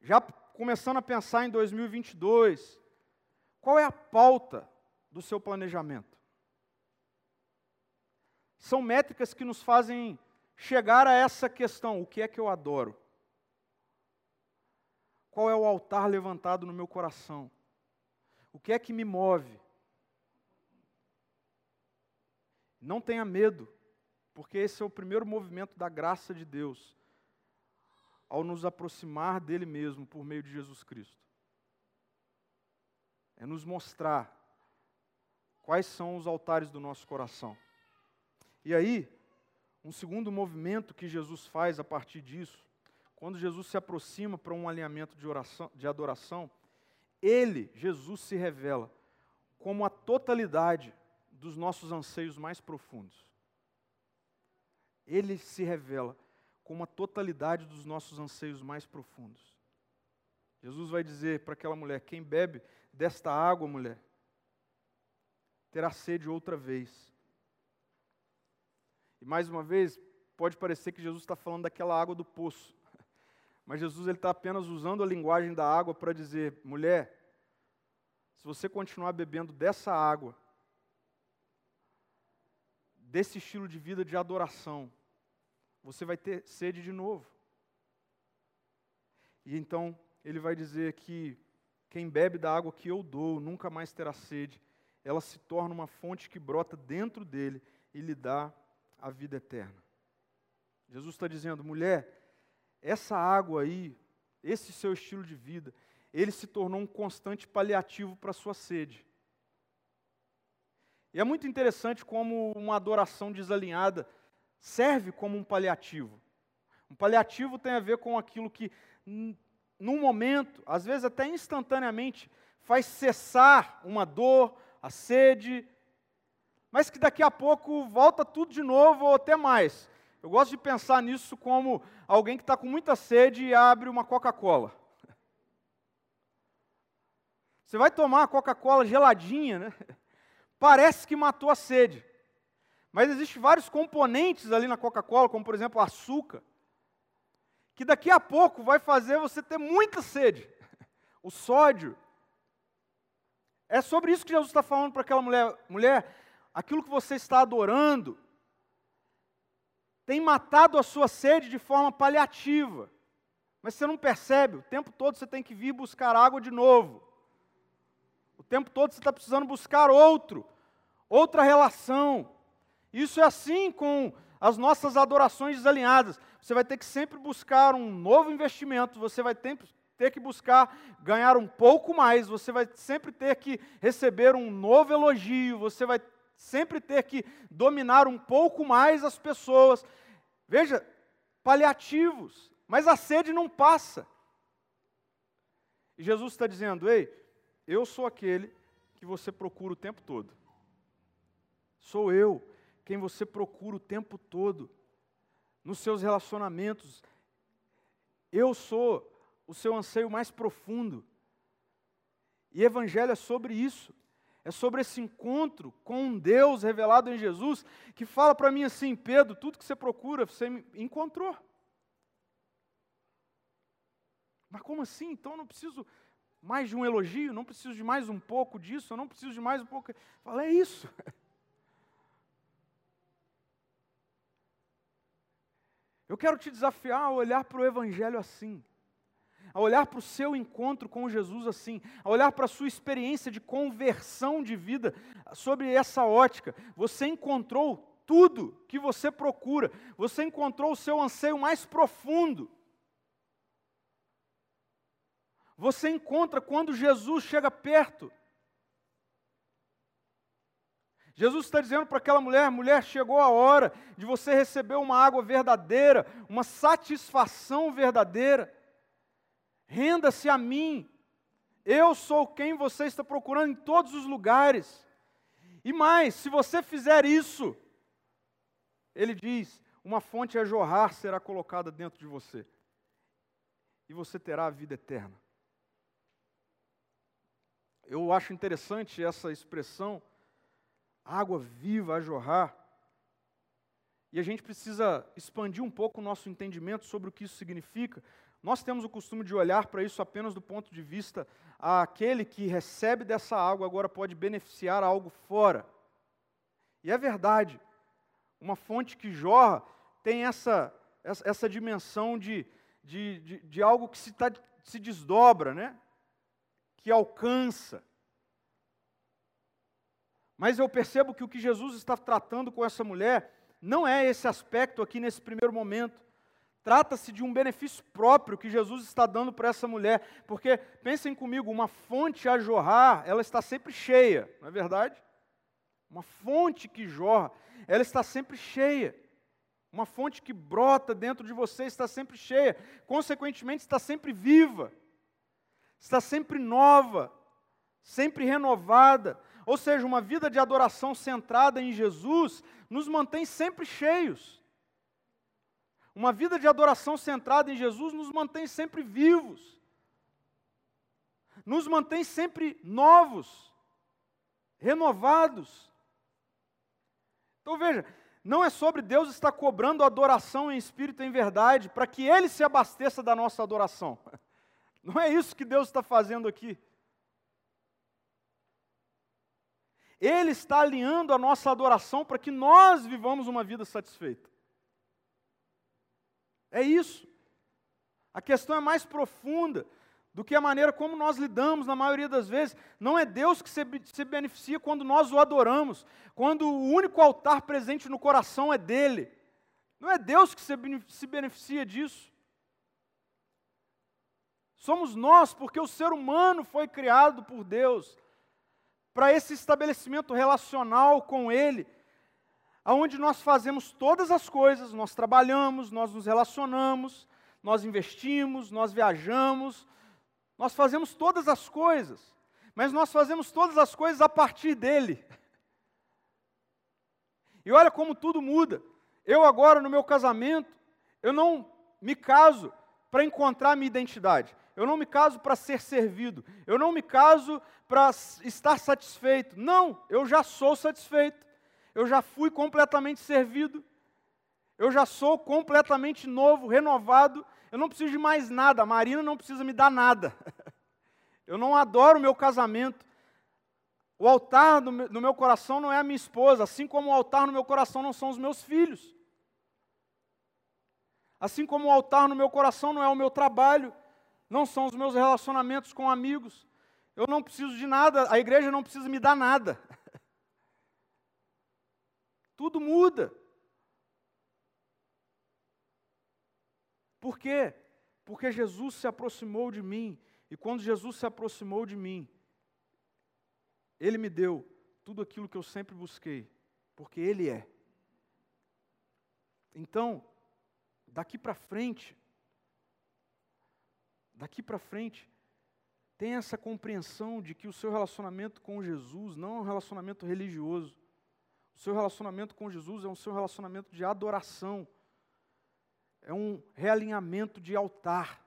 já começando a pensar em 2022, qual é a pauta do seu planejamento? São métricas que nos fazem chegar a essa questão: o que é que eu adoro? Qual é o altar levantado no meu coração? O que é que me move? Não tenha medo, porque esse é o primeiro movimento da graça de Deus ao nos aproximar dele mesmo por meio de Jesus Cristo. É nos mostrar quais são os altares do nosso coração. E aí, um segundo movimento que Jesus faz a partir disso, quando Jesus se aproxima para um alinhamento de, oração, de adoração, ele, Jesus, se revela como a totalidade dos nossos anseios mais profundos. Ele se revela como a totalidade dos nossos anseios mais profundos. Jesus vai dizer para aquela mulher: quem bebe desta água, mulher, terá sede outra vez. E mais uma vez, pode parecer que Jesus está falando daquela água do poço. Mas Jesus está apenas usando a linguagem da água para dizer: mulher, se você continuar bebendo dessa água, desse estilo de vida de adoração, você vai ter sede de novo. E então ele vai dizer que quem bebe da água que eu dou nunca mais terá sede, ela se torna uma fonte que brota dentro dele e lhe dá a vida eterna. Jesus está dizendo, mulher, essa água aí, esse seu estilo de vida, ele se tornou um constante paliativo para a sua sede. E é muito interessante como uma adoração desalinhada serve como um paliativo. Um paliativo tem a ver com aquilo que, num momento, às vezes até instantaneamente, faz cessar uma dor, a sede, mas que daqui a pouco volta tudo de novo ou até mais. Eu gosto de pensar nisso como alguém que está com muita sede e abre uma Coca-Cola. Você vai tomar a Coca-Cola geladinha, né? Parece que matou a sede. Mas existem vários componentes ali na Coca-Cola, como por exemplo açúcar, que daqui a pouco vai fazer você ter muita sede. O sódio. É sobre isso que Jesus está falando para aquela mulher. Mulher, aquilo que você está adorando tem matado a sua sede de forma paliativa. Mas você não percebe, o tempo todo você tem que vir buscar água de novo. O tempo todo você está precisando buscar outro, outra relação. Isso é assim com as nossas adorações desalinhadas. Você vai ter que sempre buscar um novo investimento, você vai ter, que buscar ganhar um pouco mais, você vai sempre ter que receber um novo elogio, você vai sempre ter que dominar um pouco mais as pessoas. Veja, paliativos, mas a sede não passa. E Jesus está dizendo: ei, eu sou aquele que você procura o tempo todo. Sou eu quem você procura o tempo todo. Nos seus relacionamentos. Eu sou o seu anseio mais profundo. E Evangelho é sobre isso. É sobre esse encontro com um Deus revelado em Jesus, que fala para mim assim: Pedro, tudo que você procura, você encontrou. Mas como assim? Então eu não preciso mais de um elogio, não preciso de mais um pouco disso, eu não preciso de mais um pouco. Fala, é isso. Eu quero te desafiar a olhar para o Evangelho assim, a olhar para o seu encontro com Jesus assim, a olhar para a sua experiência de conversão de vida sobre essa ótica. Você encontrou tudo que você procura, você encontrou o seu anseio mais profundo. você encontra quando Jesus chega perto. Jesus está dizendo para aquela mulher: mulher, chegou a hora de você receber uma água verdadeira, uma satisfação verdadeira. Renda-se a mim. Eu sou quem você está procurando em todos os lugares. E mais, se você fizer isso, ele diz: uma fonte a jorrar será colocada dentro de você, e você terá a vida eterna. Eu acho interessante essa expressão, água viva a jorrar. E a gente precisa expandir um pouco o nosso entendimento sobre o que isso significa. Nós temos o costume de olhar para isso apenas do ponto de vista aquele que recebe dessa água agora pode beneficiar algo fora. E é verdade. Uma fonte que jorra tem essa, essa, essa dimensão de, de, de, de, algo que se, tá, se desdobra, né? que alcança. Mas eu percebo que o que Jesus está tratando com essa mulher não é esse aspecto aqui nesse primeiro momento. Trata-se de um benefício próprio que Jesus está dando para essa mulher, porque pensem comigo, uma fonte a jorrar, ela está sempre cheia, não é verdade? Uma fonte que jorra, ela está sempre cheia. Uma fonte que brota dentro de você está sempre cheia, consequentemente está sempre viva está sempre nova, sempre renovada. Ou seja, uma vida de adoração centrada em Jesus nos mantém sempre cheios. Uma vida de adoração centrada em Jesus nos mantém sempre vivos, nos mantém sempre novos, renovados. Então veja, não é sobre Deus estar cobrando adoração em espírito e em verdade, para que Ele se abasteça da nossa adoração. Não é isso que Deus está fazendo aqui. Ele está alinhando a nossa adoração para que nós vivamos uma vida satisfeita. É isso. A questão é mais profunda do que a maneira como nós lidamos na maioria das vezes. Não é Deus que se beneficia quando nós o adoramos, quando o único altar presente no coração é dele. Não é Deus que se beneficia disso. Somos nós, porque o ser humano foi criado por Deus para esse estabelecimento relacional com Ele, aonde nós fazemos todas as coisas, nós trabalhamos, nós nos relacionamos, nós investimos, nós viajamos, nós fazemos todas as coisas, mas nós fazemos todas as coisas a partir dele. E olha como tudo muda. Eu agora no meu casamento, eu não me caso para encontrar minha identidade. Eu não me caso para ser servido. Eu não me caso para estar satisfeito. Não, eu já sou satisfeito. Eu já fui completamente servido. Eu já sou completamente novo, renovado. Eu não preciso de mais nada. A Marina não precisa me dar nada. Eu não adoro o meu casamento. O altar no meu coração não é a minha esposa, assim como o altar no meu coração não são os meus filhos. Assim como o altar no meu coração não é o meu trabalho, não são os meus relacionamentos com amigos. Eu não preciso de nada, a igreja não precisa me dar nada. Tudo muda. Por quê? Porque Jesus se aproximou de mim, e quando Jesus se aproximou de mim, Ele me deu tudo aquilo que eu sempre busquei, porque Ele é. Então, daqui para frente, daqui para frente, tenha essa compreensão de que o seu relacionamento com Jesus não é um relacionamento religioso. O seu relacionamento com Jesus é um seu relacionamento de adoração. É um realinhamento de altar,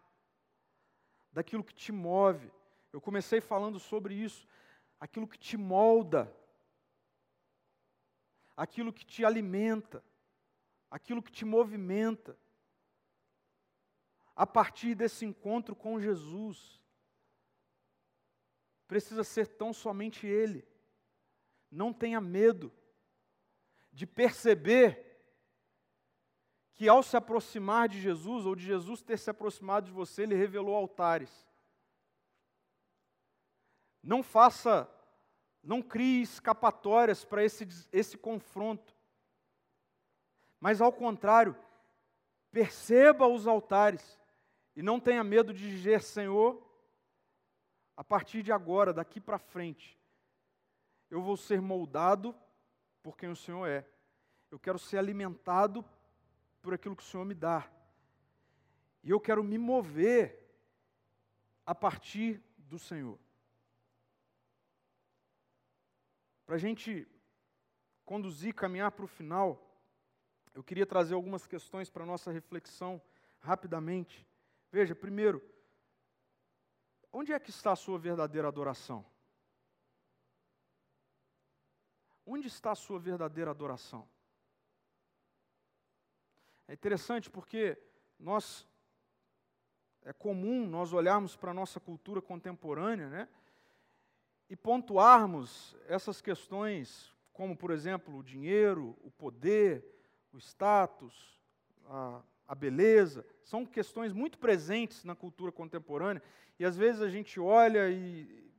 daquilo que te move. Eu comecei falando sobre isso, aquilo que te molda, aquilo que te alimenta, aquilo que te movimenta. A partir desse encontro com Jesus, precisa ser tão somente Ele. Não tenha medo de perceber que ao se aproximar de Jesus, ou de Jesus ter se aproximado de você, Ele revelou altares. Não faça, não crie escapatórias para esse, esse confronto. Mas ao contrário, perceba os altares e não tenha medo de dizer, Senhor, a partir de agora, daqui para frente, eu vou ser moldado por quem o Senhor é. Eu quero ser alimentado por aquilo que o Senhor me dá. E eu quero me mover a partir do Senhor. Para a gente conduzir, caminhar para o final, eu queria trazer algumas questões para a nossa reflexão rapidamente. Veja, primeiro, onde é que está a sua verdadeira adoração? Onde está a sua verdadeira adoração? É interessante porque nós é comum nós olharmos para a nossa cultura contemporânea, né? E pontuarmos essas questões, como por exemplo o dinheiro, o poder, o status, a, a beleza, são questões muito presentes na cultura contemporânea, e às vezes a gente olha e,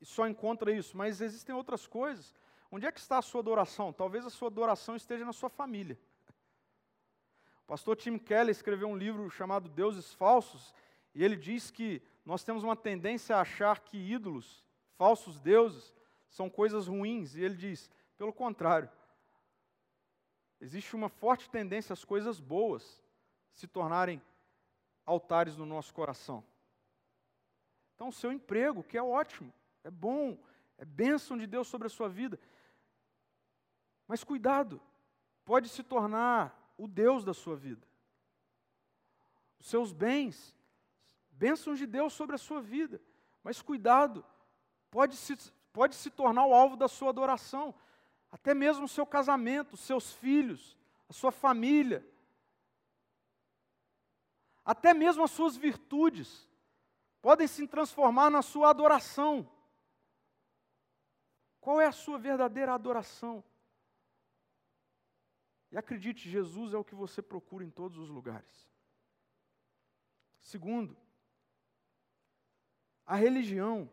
e só encontra isso, mas existem outras coisas. Onde é que está a sua adoração? Talvez a sua adoração esteja na sua família. O pastor Tim Keller escreveu um livro chamado Deuses Falsos, e ele diz que nós temos uma tendência a achar que ídolos, falsos deuses, são coisas ruins, e ele diz, pelo contrário, existe uma forte tendência às coisas boas se tornarem altares no nosso coração. Então, o seu emprego, que é ótimo, é bom, é bênção de Deus sobre a sua vida. Mas cuidado, pode se tornar o Deus da sua vida. Os seus bens, bênçãos de Deus sobre a sua vida. Mas cuidado, pode se, pode se tornar o alvo da sua adoração. Até mesmo o seu casamento, os seus filhos, a sua família, até mesmo as suas virtudes, podem se transformar na sua adoração. Qual é a sua verdadeira adoração? E acredite, Jesus é o que você procura em todos os lugares. Segundo, a religião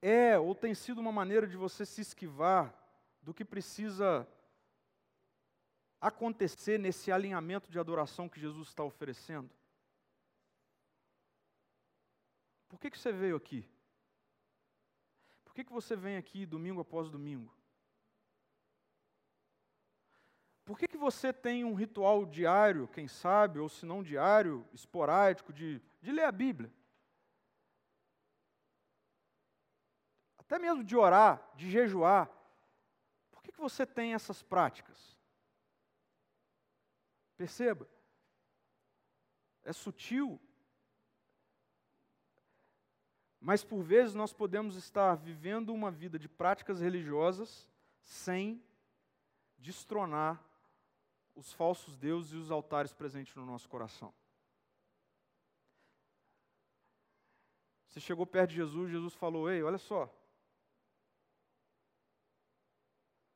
é ou tem sido uma maneira de você se esquivar do que precisa acontecer nesse alinhamento de adoração que Jesus está oferecendo? Por que, que você veio aqui? Por que, que você vem aqui domingo após domingo? Por que, que você tem um ritual diário, quem sabe, ou se não diário, esporádico, de, de ler a Bíblia? Até mesmo de orar, de jejuar. Por que, que você tem essas práticas? Perceba, é sutil, mas por vezes nós podemos estar vivendo uma vida de práticas religiosas sem destronar os falsos deuses e os altares presentes no nosso coração. Você chegou perto de Jesus, Jesus falou: Ei, olha só.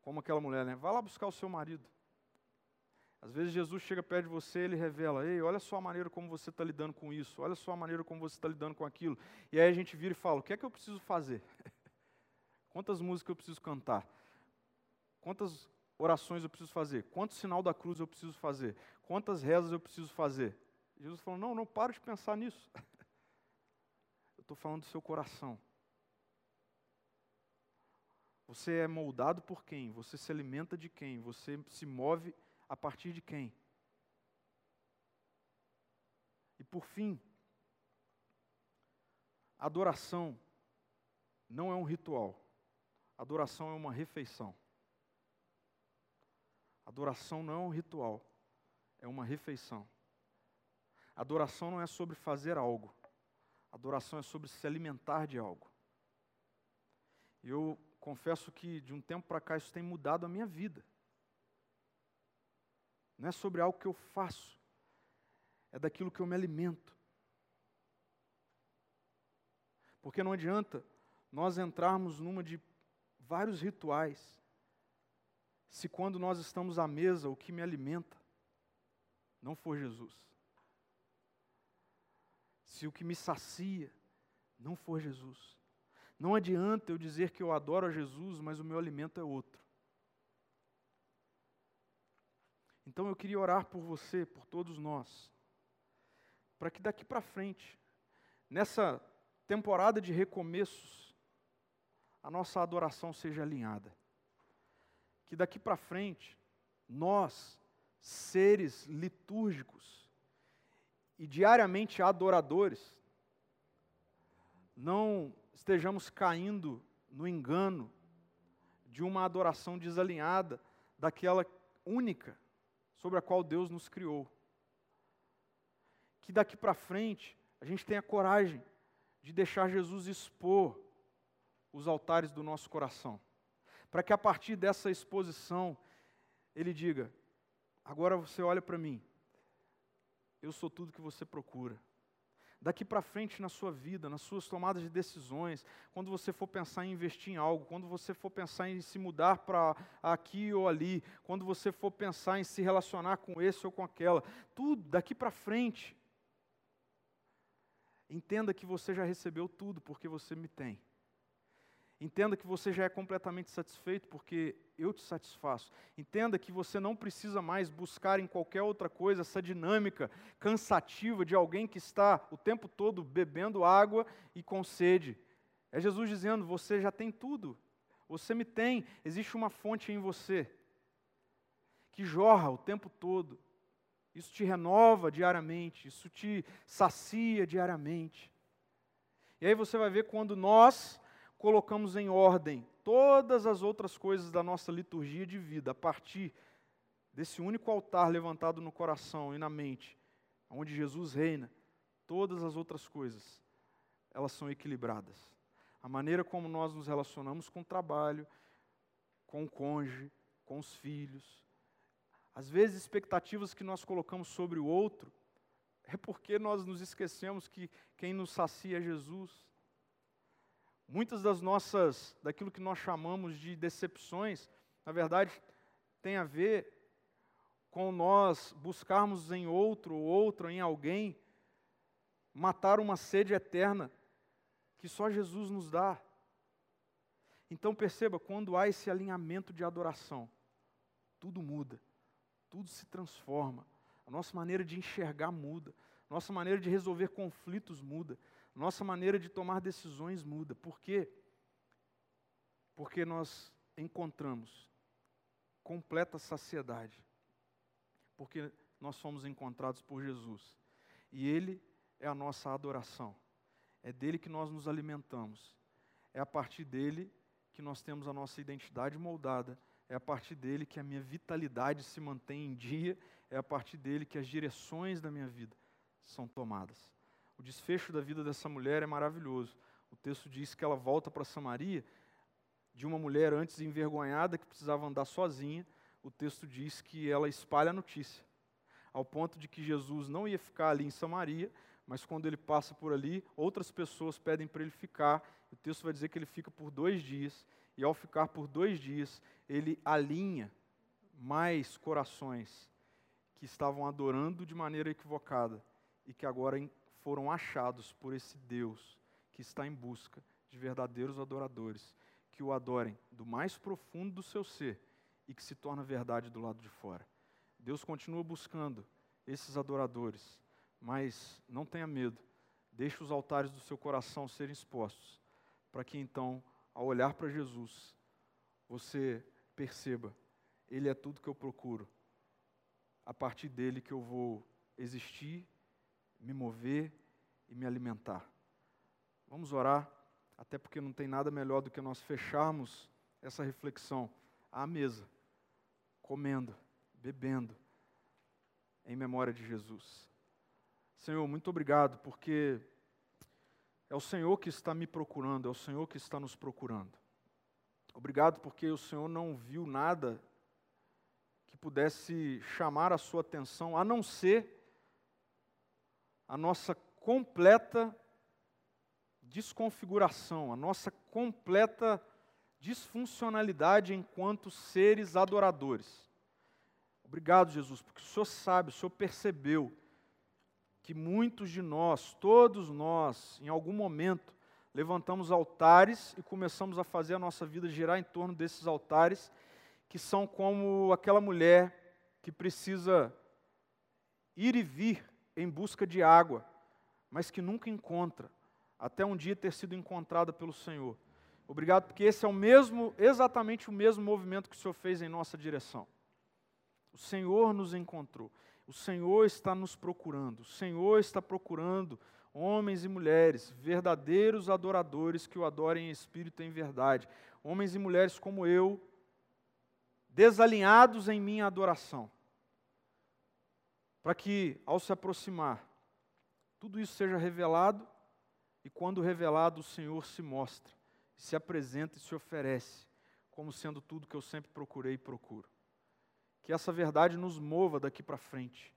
Como aquela mulher, né? Vá lá buscar o seu marido. Às vezes Jesus chega perto de você e ele revela: Ei, olha só a maneira como você está lidando com isso, olha só a maneira como você está lidando com aquilo. E aí a gente vira e fala: O que é que eu preciso fazer? Quantas músicas eu preciso cantar? Quantas orações eu preciso fazer? Quanto sinal da cruz eu preciso fazer? Quantas rezas eu preciso fazer? Jesus falou: Não, não para de pensar nisso. Eu estou falando do seu coração. Você é moldado por quem? Você se alimenta de quem? Você se move a partir de quem? E por fim, adoração não é um ritual. Adoração é uma refeição. Adoração não é um ritual, é uma refeição. Adoração não é sobre fazer algo. Adoração é sobre se alimentar de algo. Eu confesso que de um tempo para cá isso tem mudado a minha vida. Não é sobre algo que eu faço, é daquilo que eu me alimento. Porque não adianta nós entrarmos numa de vários rituais, se quando nós estamos à mesa o que me alimenta não for Jesus. Se o que me sacia não for Jesus. Não adianta eu dizer que eu adoro a Jesus, mas o meu alimento é outro. Então eu queria orar por você, por todos nós, para que daqui para frente, nessa temporada de recomeços, a nossa adoração seja alinhada. Que daqui para frente, nós, seres litúrgicos e diariamente adoradores, não estejamos caindo no engano de uma adoração desalinhada daquela única sobre a qual Deus nos criou. Que daqui para frente a gente tenha coragem de deixar Jesus expor os altares do nosso coração, para que a partir dessa exposição ele diga: agora você olha para mim, eu sou tudo que você procura daqui para frente na sua vida, nas suas tomadas de decisões, quando você for pensar em investir em algo, quando você for pensar em se mudar para aqui ou ali, quando você for pensar em se relacionar com esse ou com aquela, tudo daqui para frente. Entenda que você já recebeu tudo porque você me tem. Entenda que você já é completamente satisfeito porque eu te satisfaço. Entenda que você não precisa mais buscar em qualquer outra coisa essa dinâmica cansativa de alguém que está o tempo todo bebendo água e com sede. É Jesus dizendo: Você já tem tudo. Você me tem. Existe uma fonte em você que jorra o tempo todo. Isso te renova diariamente, isso te sacia diariamente. E aí você vai ver quando nós colocamos em ordem todas as outras coisas da nossa liturgia de vida, a partir desse único altar levantado no coração e na mente, onde Jesus reina, todas as outras coisas, elas são equilibradas. A maneira como nós nos relacionamos com o trabalho, com o cônjuge, com os filhos, às vezes expectativas que nós colocamos sobre o outro, é porque nós nos esquecemos que quem nos sacia é Jesus. Muitas das nossas, daquilo que nós chamamos de decepções, na verdade, tem a ver com nós buscarmos em outro ou outro, em alguém, matar uma sede eterna que só Jesus nos dá. Então perceba, quando há esse alinhamento de adoração, tudo muda, tudo se transforma, a nossa maneira de enxergar muda, a nossa maneira de resolver conflitos muda, nossa maneira de tomar decisões muda. Por quê? Porque nós encontramos completa saciedade. Porque nós fomos encontrados por Jesus. E Ele é a nossa adoração. É dele que nós nos alimentamos. É a partir dele que nós temos a nossa identidade moldada. É a partir dele que a minha vitalidade se mantém em dia. É a partir dele que as direções da minha vida são tomadas. O desfecho da vida dessa mulher é maravilhoso. O texto diz que ela volta para Samaria, de uma mulher antes envergonhada que precisava andar sozinha. O texto diz que ela espalha a notícia, ao ponto de que Jesus não ia ficar ali em Samaria, mas quando ele passa por ali, outras pessoas pedem para ele ficar. O texto vai dizer que ele fica por dois dias, e ao ficar por dois dias, ele alinha mais corações que estavam adorando de maneira equivocada e que agora foram achados por esse Deus que está em busca de verdadeiros adoradores, que o adorem do mais profundo do seu ser e que se torna verdade do lado de fora. Deus continua buscando esses adoradores mas não tenha medo. Deixe os altares do seu coração serem expostos, para que então, ao olhar para Jesus, você perceba: Ele é tudo que eu procuro. A partir dele que eu vou existir, me mover e me alimentar. Vamos orar, até porque não tem nada melhor do que nós fecharmos essa reflexão à mesa, comendo, bebendo, em memória de Jesus. Senhor, muito obrigado, porque é o Senhor que está me procurando, é o Senhor que está nos procurando. Obrigado porque o Senhor não viu nada que pudesse chamar a sua atenção, a não ser a nossa completa desconfiguração, a nossa completa disfuncionalidade enquanto seres adoradores. Obrigado, Jesus, porque o Senhor sabe, o Senhor percebeu que muitos de nós, todos nós, em algum momento, levantamos altares e começamos a fazer a nossa vida girar em torno desses altares, que são como aquela mulher que precisa ir e vir em busca de água, mas que nunca encontra, até um dia ter sido encontrada pelo Senhor. Obrigado, porque esse é o mesmo, exatamente o mesmo movimento que o Senhor fez em nossa direção. O Senhor nos encontrou. O Senhor está nos procurando. O Senhor está procurando homens e mulheres, verdadeiros adoradores que o adorem em espírito e em verdade. Homens e mulheres como eu, desalinhados em minha adoração. Para que, ao se aproximar, tudo isso seja revelado e, quando revelado, o Senhor se mostra, se apresenta e se oferece como sendo tudo que eu sempre procurei e procuro que essa verdade nos mova daqui para frente.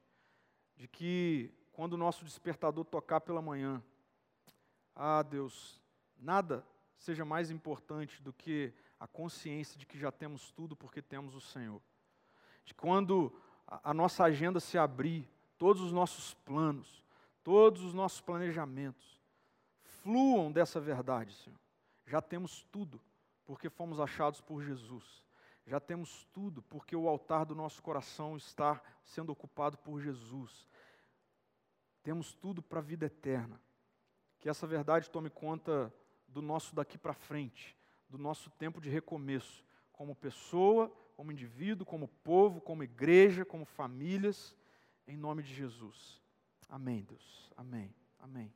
De que quando o nosso despertador tocar pela manhã, ah, Deus, nada seja mais importante do que a consciência de que já temos tudo porque temos o Senhor. De quando a nossa agenda se abrir, todos os nossos planos, todos os nossos planejamentos fluam dessa verdade, Senhor. Já temos tudo porque fomos achados por Jesus já temos tudo, porque o altar do nosso coração está sendo ocupado por Jesus. Temos tudo para a vida eterna. Que essa verdade tome conta do nosso daqui para frente, do nosso tempo de recomeço, como pessoa, como indivíduo, como povo, como igreja, como famílias, em nome de Jesus. Amém, Deus. Amém. Amém.